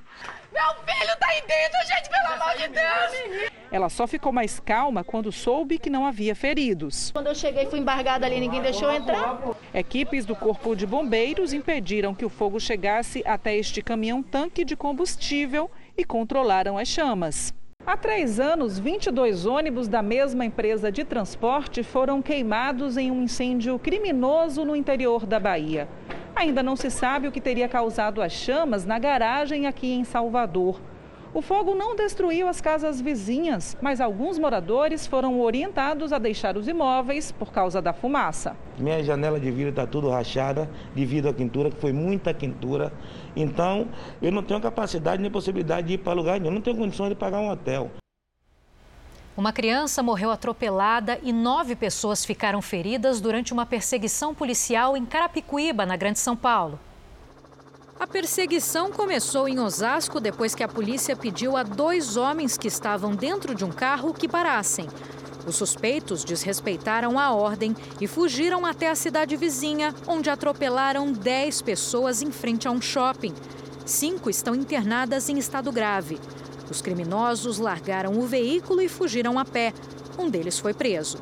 Meu filho tá aí dentro, gente, pelo amor de Deus! Ela só ficou mais calma quando soube que não havia feridos. Quando eu cheguei, fui embargada ali, ninguém deixou entrar. Equipes do Corpo de Bombeiros impediram que o fogo chegasse até este caminhão-tanque de combustível e controlaram as chamas. Há três anos, 22 ônibus da mesma empresa de transporte foram queimados em um incêndio criminoso no interior da Bahia. Ainda não se sabe o que teria causado as chamas na garagem aqui em Salvador. O fogo não destruiu as casas vizinhas, mas alguns moradores foram orientados a deixar os imóveis por causa da fumaça. Minha janela de vidro está tudo rachada devido à quintura, que foi muita quintura. Então, eu não tenho capacidade nem possibilidade de ir para lugar nenhum, não tenho condições de pagar um hotel. Uma criança morreu atropelada e nove pessoas ficaram feridas durante uma perseguição policial em Carapicuíba, na Grande São Paulo. A perseguição começou em Osasco depois que a polícia pediu a dois homens que estavam dentro de um carro que parassem. Os suspeitos desrespeitaram a ordem e fugiram até a cidade vizinha, onde atropelaram 10 pessoas em frente a um shopping. Cinco estão internadas em estado grave. Os criminosos largaram o veículo e fugiram a pé. Um deles foi preso.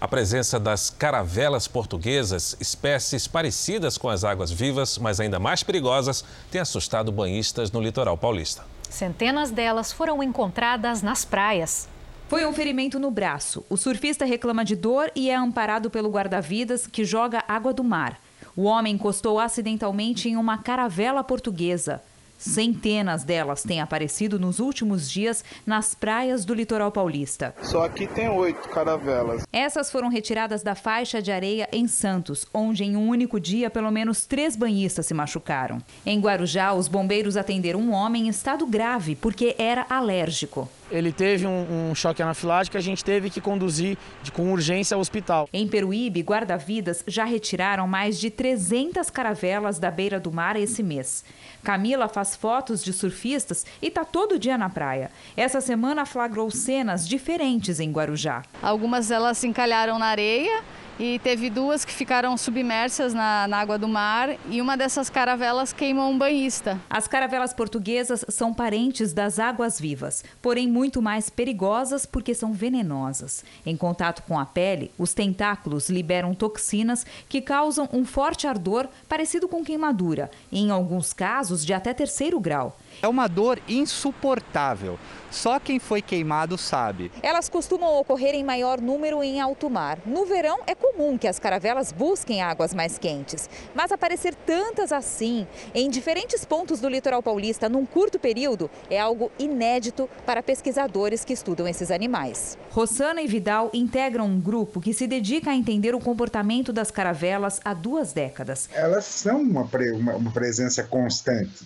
A presença das caravelas portuguesas, espécies parecidas com as águas-vivas, mas ainda mais perigosas, tem assustado banhistas no litoral paulista. Centenas delas foram encontradas nas praias. Foi um ferimento no braço. O surfista reclama de dor e é amparado pelo guarda-vidas que joga água do mar. O homem encostou acidentalmente em uma caravela portuguesa. Centenas delas têm aparecido nos últimos dias nas praias do litoral paulista. Só aqui tem oito caravelas. Essas foram retiradas da faixa de areia em Santos, onde em um único dia pelo menos três banhistas se machucaram. Em Guarujá, os bombeiros atenderam um homem em estado grave porque era alérgico. Ele teve um, um choque anafilático que a gente teve que conduzir de, com urgência ao hospital. Em Peruíbe, guarda-vidas já retiraram mais de 300 caravelas da beira do mar esse mês. Camila faz fotos de surfistas e está todo dia na praia. Essa semana flagrou cenas diferentes em Guarujá. Algumas elas se encalharam na areia e teve duas que ficaram submersas na, na, água do mar e uma dessas caravelas queimou um banhista. As caravelas portuguesas são parentes das águas vivas, porém muito mais perigosas porque são venenosas. Em contato com a pele, os tentáculos liberam toxinas que causam um forte ardor parecido com queimadura, e em alguns casos de até terceiro grau. É uma dor insuportável. Só quem foi queimado sabe. Elas costumam ocorrer em maior número em alto mar. No verão é comum que as caravelas busquem águas mais quentes, mas aparecer tantas assim em diferentes pontos do litoral paulista num curto período é algo inédito para pesquisadores que estudam esses animais. Rossana e Vidal integram um grupo que se dedica a entender o comportamento das caravelas há duas décadas. Elas são uma, uma, uma presença constante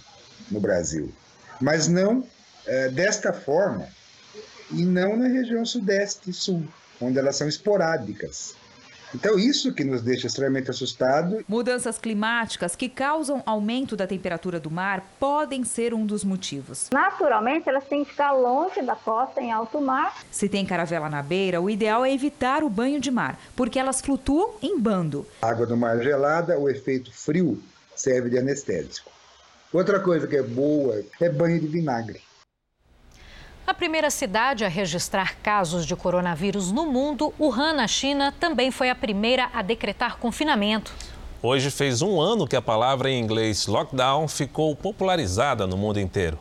no Brasil, mas não é, desta forma e não na região sudeste e sul, onde elas são esporádicas. Então, isso que nos deixa extremamente assustados. Mudanças climáticas que causam aumento da temperatura do mar podem ser um dos motivos. Naturalmente, elas têm que ficar longe da costa, em alto mar. Se tem caravela na beira, o ideal é evitar o banho de mar, porque elas flutuam em bando. A água do mar gelada, o efeito frio serve de anestésico. Outra coisa que é boa é banho de vinagre. A primeira cidade a registrar casos de coronavírus no mundo, Wuhan, na China, também foi a primeira a decretar confinamento. Hoje fez um ano que a palavra em inglês lockdown ficou popularizada no mundo inteiro.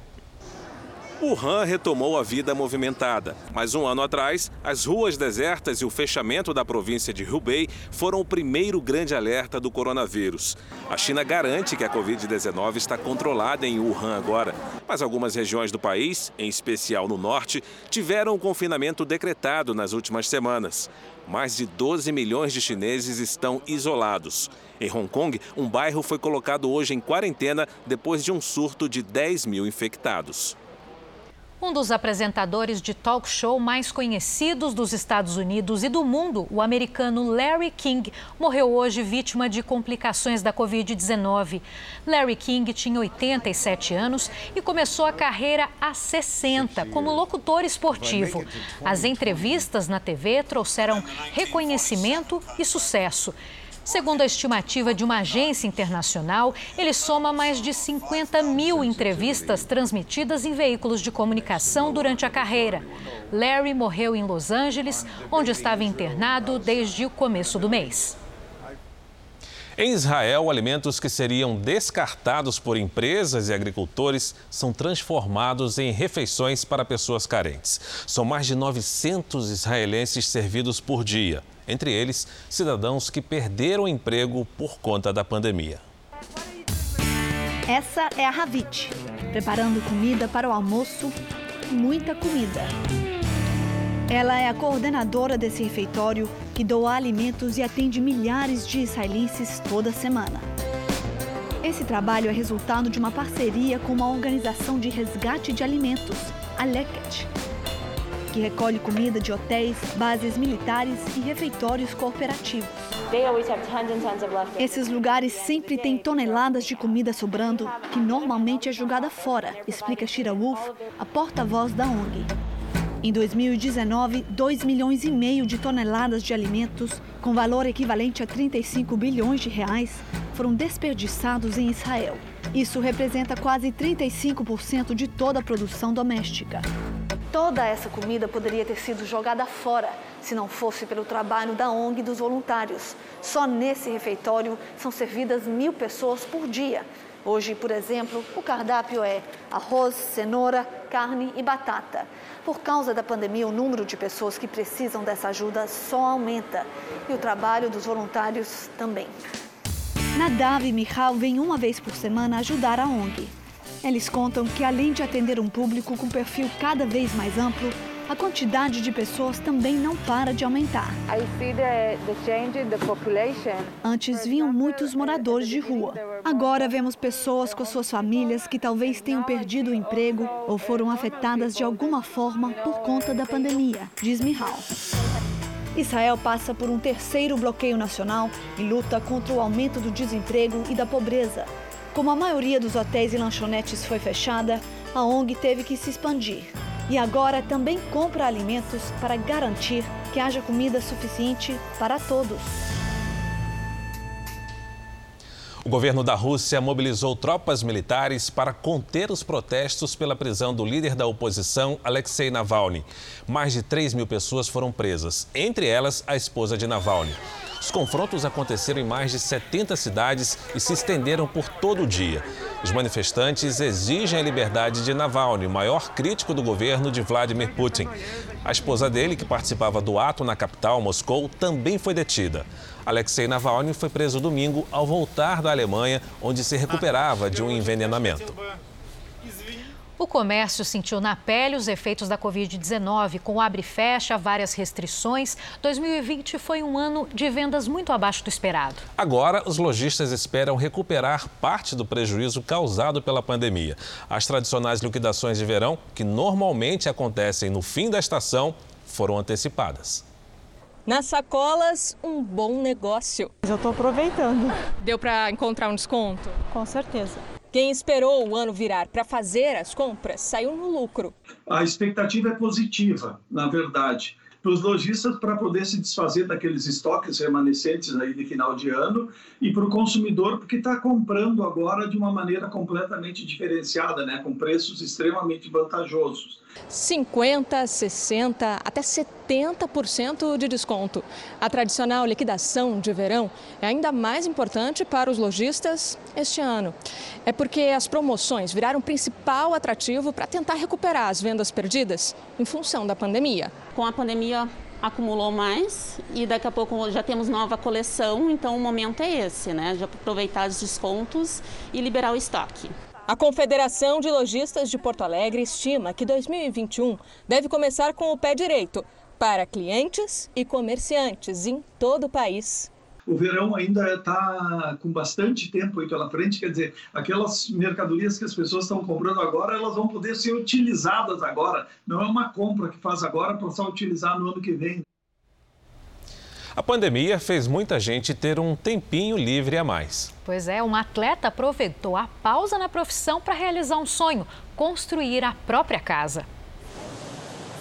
Wuhan retomou a vida movimentada, mas um ano atrás, as ruas desertas e o fechamento da província de Hubei foram o primeiro grande alerta do coronavírus. A China garante que a Covid-19 está controlada em Wuhan agora, mas algumas regiões do país, em especial no norte, tiveram o confinamento decretado nas últimas semanas. Mais de 12 milhões de chineses estão isolados. Em Hong Kong, um bairro foi colocado hoje em quarentena depois de um surto de 10 mil infectados. Um dos apresentadores de talk show mais conhecidos dos Estados Unidos e do mundo, o americano Larry King, morreu hoje vítima de complicações da Covid-19. Larry King tinha 87 anos e começou a carreira há 60 como locutor esportivo. As entrevistas na TV trouxeram reconhecimento e sucesso. Segundo a estimativa de uma agência internacional, ele soma mais de 50 mil entrevistas transmitidas em veículos de comunicação durante a carreira. Larry morreu em Los Angeles, onde estava internado desde o começo do mês. Em Israel, alimentos que seriam descartados por empresas e agricultores são transformados em refeições para pessoas carentes. São mais de 900 israelenses servidos por dia entre eles cidadãos que perderam emprego por conta da pandemia. Essa é a Ravit, preparando comida para o almoço, muita comida. Ela é a coordenadora desse refeitório que doa alimentos e atende milhares de israelenses toda semana. Esse trabalho é resultado de uma parceria com uma organização de resgate de alimentos, a Leket, que recolhe comida de hotéis, bases militares e refeitórios cooperativos. Esses lugares sempre têm toneladas de comida sobrando, que normalmente é jogada fora, explica Shira Wolf, a porta-voz da ONG. Em 2019, 2 milhões e meio de toneladas de alimentos, com valor equivalente a 35 bilhões de reais, foram desperdiçados em Israel. Isso representa quase 35% de toda a produção doméstica. Toda essa comida poderia ter sido jogada fora se não fosse pelo trabalho da ONG e dos voluntários. Só nesse refeitório são servidas mil pessoas por dia. Hoje, por exemplo, o cardápio é arroz, cenoura, carne e batata. Por causa da pandemia, o número de pessoas que precisam dessa ajuda só aumenta e o trabalho dos voluntários também. Nadav e Michal vêm uma vez por semana ajudar a ONG. Eles contam que, além de atender um público com perfil cada vez mais amplo, a quantidade de pessoas também não para de aumentar. Antes vinham muitos moradores de rua. Agora vemos pessoas com suas famílias que talvez tenham perdido o emprego ou foram afetadas de alguma forma por conta da pandemia, diz Mihal. Israel passa por um terceiro bloqueio nacional e luta contra o aumento do desemprego e da pobreza. Como a maioria dos hotéis e lanchonetes foi fechada, a ONG teve que se expandir. E agora também compra alimentos para garantir que haja comida suficiente para todos. O governo da Rússia mobilizou tropas militares para conter os protestos pela prisão do líder da oposição, Alexei Navalny. Mais de 3 mil pessoas foram presas, entre elas a esposa de Navalny. Os confrontos aconteceram em mais de 70 cidades e se estenderam por todo o dia. Os manifestantes exigem a liberdade de Navalny, o maior crítico do governo de Vladimir Putin. A esposa dele, que participava do ato na capital, Moscou, também foi detida. Alexei Navalny foi preso domingo ao voltar da Alemanha, onde se recuperava de um envenenamento. O comércio sentiu na pele os efeitos da Covid-19, com abre e fecha, várias restrições. 2020 foi um ano de vendas muito abaixo do esperado. Agora, os lojistas esperam recuperar parte do prejuízo causado pela pandemia. As tradicionais liquidações de verão, que normalmente acontecem no fim da estação, foram antecipadas. Nas sacolas, um bom negócio. Eu estou aproveitando. Deu para encontrar um desconto? Com certeza. Quem esperou o ano virar para fazer as compras saiu no lucro. A expectativa é positiva, na verdade, para os lojistas para poder se desfazer daqueles estoques remanescentes aí de final de ano e para o consumidor porque está comprando agora de uma maneira completamente diferenciada, né, com preços extremamente vantajosos. 50, 60, até 70% de desconto. A tradicional liquidação de verão é ainda mais importante para os lojistas este ano. É porque as promoções viraram o principal atrativo para tentar recuperar as vendas perdidas em função da pandemia. Com a pandemia acumulou mais e daqui a pouco já temos nova coleção, então o momento é esse, né? De aproveitar os descontos e liberar o estoque. A Confederação de Lojistas de Porto Alegre estima que 2021 deve começar com o pé direito para clientes e comerciantes em todo o país. O verão ainda está com bastante tempo aí pela frente, quer dizer, aquelas mercadorias que as pessoas estão comprando agora, elas vão poder ser utilizadas agora. Não é uma compra que faz agora para só utilizar no ano que vem. A pandemia fez muita gente ter um tempinho livre a mais. Pois é, um atleta aproveitou a pausa na profissão para realizar um sonho: construir a própria casa.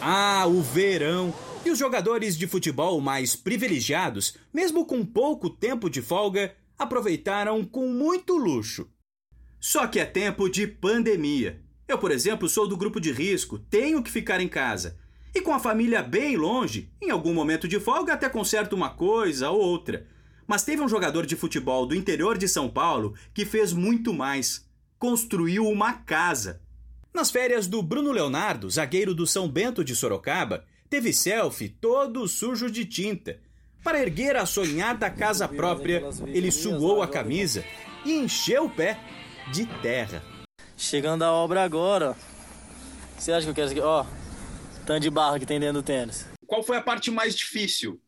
Ah, o verão! E os jogadores de futebol mais privilegiados, mesmo com pouco tempo de folga, aproveitaram com muito luxo. Só que é tempo de pandemia. Eu, por exemplo, sou do grupo de risco, tenho que ficar em casa. E com a família bem longe, em algum momento de folga até conserto uma coisa ou outra. Mas teve um jogador de futebol do interior de São Paulo que fez muito mais. Construiu uma casa. Nas férias do Bruno Leonardo, zagueiro do São Bento de Sorocaba, teve selfie todo sujo de tinta. Para erguer a sonhada casa própria, ele suou a camisa e encheu o pé de terra. Chegando a obra agora, você acha que eu quero... Ó, tanto de barro que tem dentro do tênis. Qual foi a parte mais difícil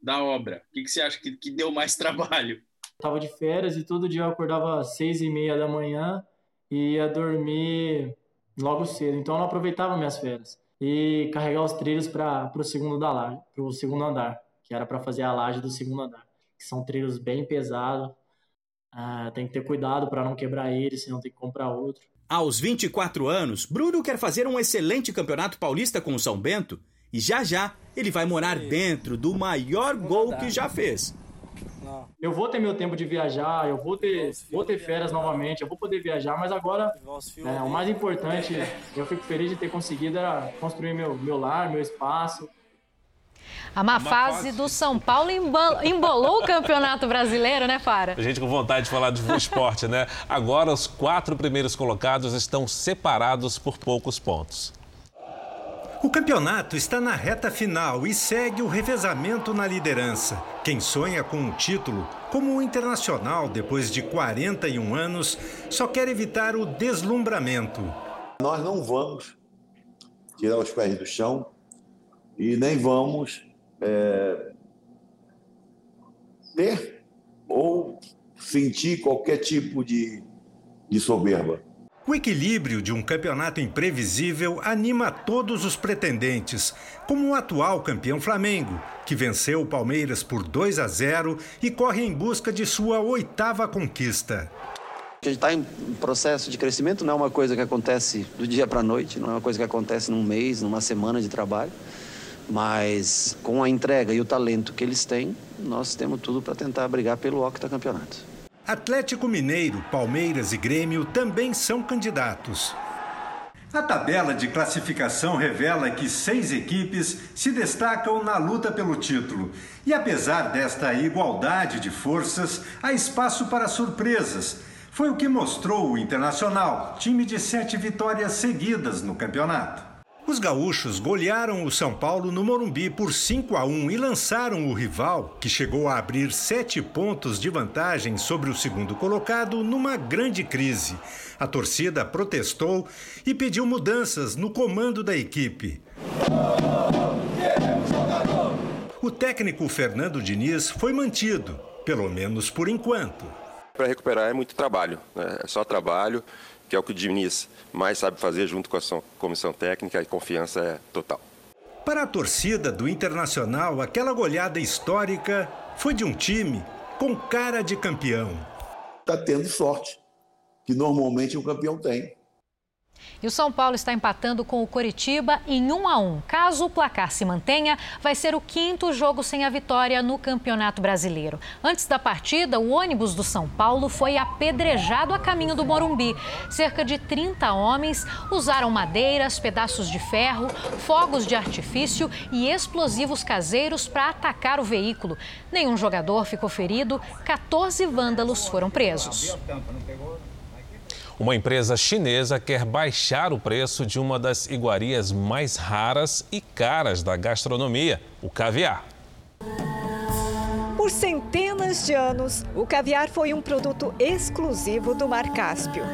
da obra? O que, que você acha que, que deu mais trabalho? Tava de férias e todo dia eu acordava às seis e meia da manhã e ia dormir logo cedo. Então eu não aproveitava minhas férias. E carregar os trilhos para o segundo da para o segundo andar, que era para fazer a laje do segundo andar. Que são trilhos bem pesados. Ah, tem que ter cuidado para não quebrar eles, senão tem que comprar outro. Aos 24 anos, Bruno quer fazer um excelente campeonato paulista com o São Bento. E já já ele vai morar dentro do maior gol que já fez. Eu vou ter meu tempo de viajar, eu vou ter, vou ter férias novamente, eu vou poder viajar, mas agora é, o mais importante, eu fico feliz de ter conseguido era construir meu, meu lar, meu espaço, a má fase do São Paulo embolou o Campeonato Brasileiro, né, Fara? A gente com vontade de falar de esporte, né? Agora os quatro primeiros colocados estão separados por poucos pontos. O campeonato está na reta final e segue o revezamento na liderança. Quem sonha com um título, como o Internacional, depois de 41 anos, só quer evitar o deslumbramento. Nós não vamos tirar os pés do chão e nem vamos é, ter ou sentir qualquer tipo de, de soberba. O equilíbrio de um campeonato imprevisível anima todos os pretendentes, como o atual campeão Flamengo, que venceu o Palmeiras por 2 a 0 e corre em busca de sua oitava conquista. A gente está em processo de crescimento, não é uma coisa que acontece do dia para a noite, não é uma coisa que acontece num mês, numa semana de trabalho. Mas com a entrega e o talento que eles têm, nós temos tudo para tentar brigar pelo octacampeonato. Atlético Mineiro, Palmeiras e Grêmio também são candidatos. A tabela de classificação revela que seis equipes se destacam na luta pelo título. E apesar desta igualdade de forças, há espaço para surpresas. Foi o que mostrou o Internacional, time de sete vitórias seguidas no campeonato. Os gaúchos golearam o São Paulo no Morumbi por 5 a 1 e lançaram o rival, que chegou a abrir sete pontos de vantagem sobre o segundo colocado, numa grande crise. A torcida protestou e pediu mudanças no comando da equipe. O técnico Fernando Diniz foi mantido, pelo menos por enquanto. Para recuperar é muito trabalho, né? é só trabalho que é o que o Diniz mais sabe fazer junto com a comissão técnica e confiança é total. Para a torcida do Internacional, aquela goleada histórica foi de um time com cara de campeão. Está tendo sorte, que normalmente o campeão tem. E o São Paulo está empatando com o Coritiba em 1 a 1. Caso o placar se mantenha, vai ser o quinto jogo sem a vitória no Campeonato Brasileiro. Antes da partida, o ônibus do São Paulo foi apedrejado a caminho do Morumbi. Cerca de 30 homens usaram madeiras, pedaços de ferro, fogos de artifício e explosivos caseiros para atacar o veículo. Nenhum jogador ficou ferido, 14 vândalos foram presos. Uma empresa chinesa quer baixar o preço de uma das iguarias mais raras e caras da gastronomia, o caviar. Por centenas de anos, o caviar foi um produto exclusivo do Mar Cáspio.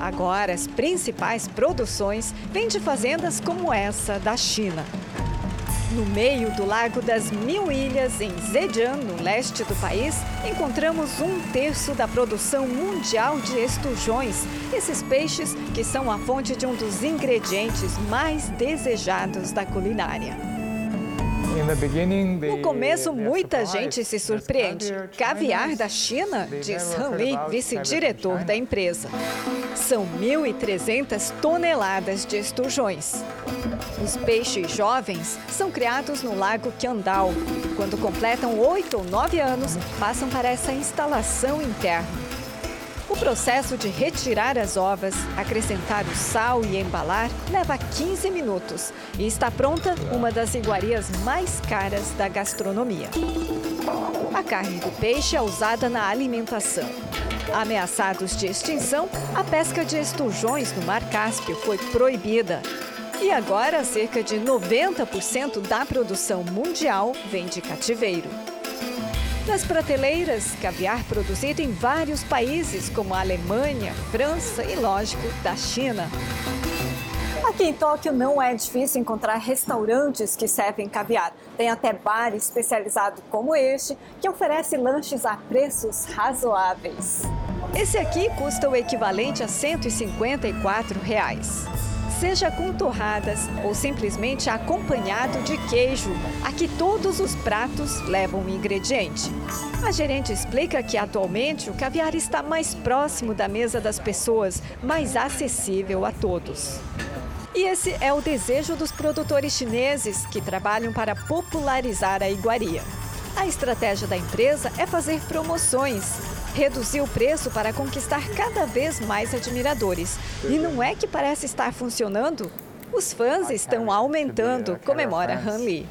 Agora, as principais produções vêm de fazendas como essa da China. No meio do Lago das Mil Ilhas, em Zhejiang, no leste do país, encontramos um terço da produção mundial de estujões, esses peixes que são a fonte de um dos ingredientes mais desejados da culinária. No começo, muita gente se surpreende. Caviar da China, diz Han Li, vice-diretor da empresa. São 1.300 toneladas de estujões. Os peixes jovens são criados no lago Qiandao. Quando completam oito ou nove anos, passam para essa instalação interna. O processo de retirar as ovas, acrescentar o sal e embalar leva 15 minutos e está pronta uma das iguarias mais caras da gastronomia. A carne do peixe é usada na alimentação. Ameaçados de extinção, a pesca de estujões no Mar Cáspio foi proibida. E agora, cerca de 90% da produção mundial vem de cativeiro. Nas prateleiras, caviar produzido em vários países, como a Alemanha, França e, lógico, da China. Aqui em Tóquio não é difícil encontrar restaurantes que servem caviar. Tem até bar especializado como este, que oferece lanches a preços razoáveis. Esse aqui custa o equivalente a 154 reais seja com torradas ou simplesmente acompanhado de queijo. Aqui todos os pratos levam um ingrediente. A gerente explica que atualmente o caviar está mais próximo da mesa das pessoas, mais acessível a todos. E esse é o desejo dos produtores chineses que trabalham para popularizar a iguaria. A estratégia da empresa é fazer promoções reduziu o preço para conquistar cada vez mais admiradores. E não é que parece estar funcionando? Os fãs estão aumentando, comemora Han Li.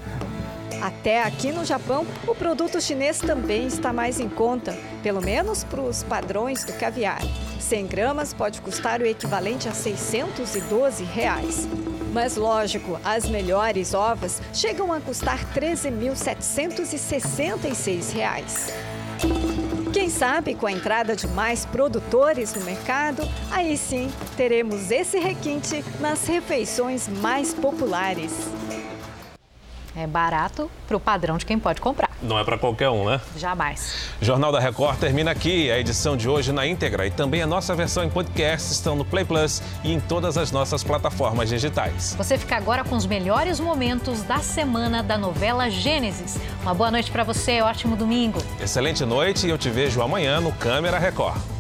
Até aqui no Japão, o produto chinês também está mais em conta, pelo menos para os padrões do caviar. 100 gramas pode custar o equivalente a 612 reais. Mas lógico, as melhores ovas chegam a custar 13.766 reais. Quem sabe com a entrada de mais produtores no mercado, aí sim teremos esse requinte nas refeições mais populares. É barato para o padrão de quem pode comprar. Não é para qualquer um, né? Jamais. Jornal da Record termina aqui. A edição de hoje na íntegra e também a nossa versão em podcast estão no Play Plus e em todas as nossas plataformas digitais. Você fica agora com os melhores momentos da semana da novela Gênesis. Uma boa noite para você, ótimo domingo. Excelente noite e eu te vejo amanhã no Câmera Record.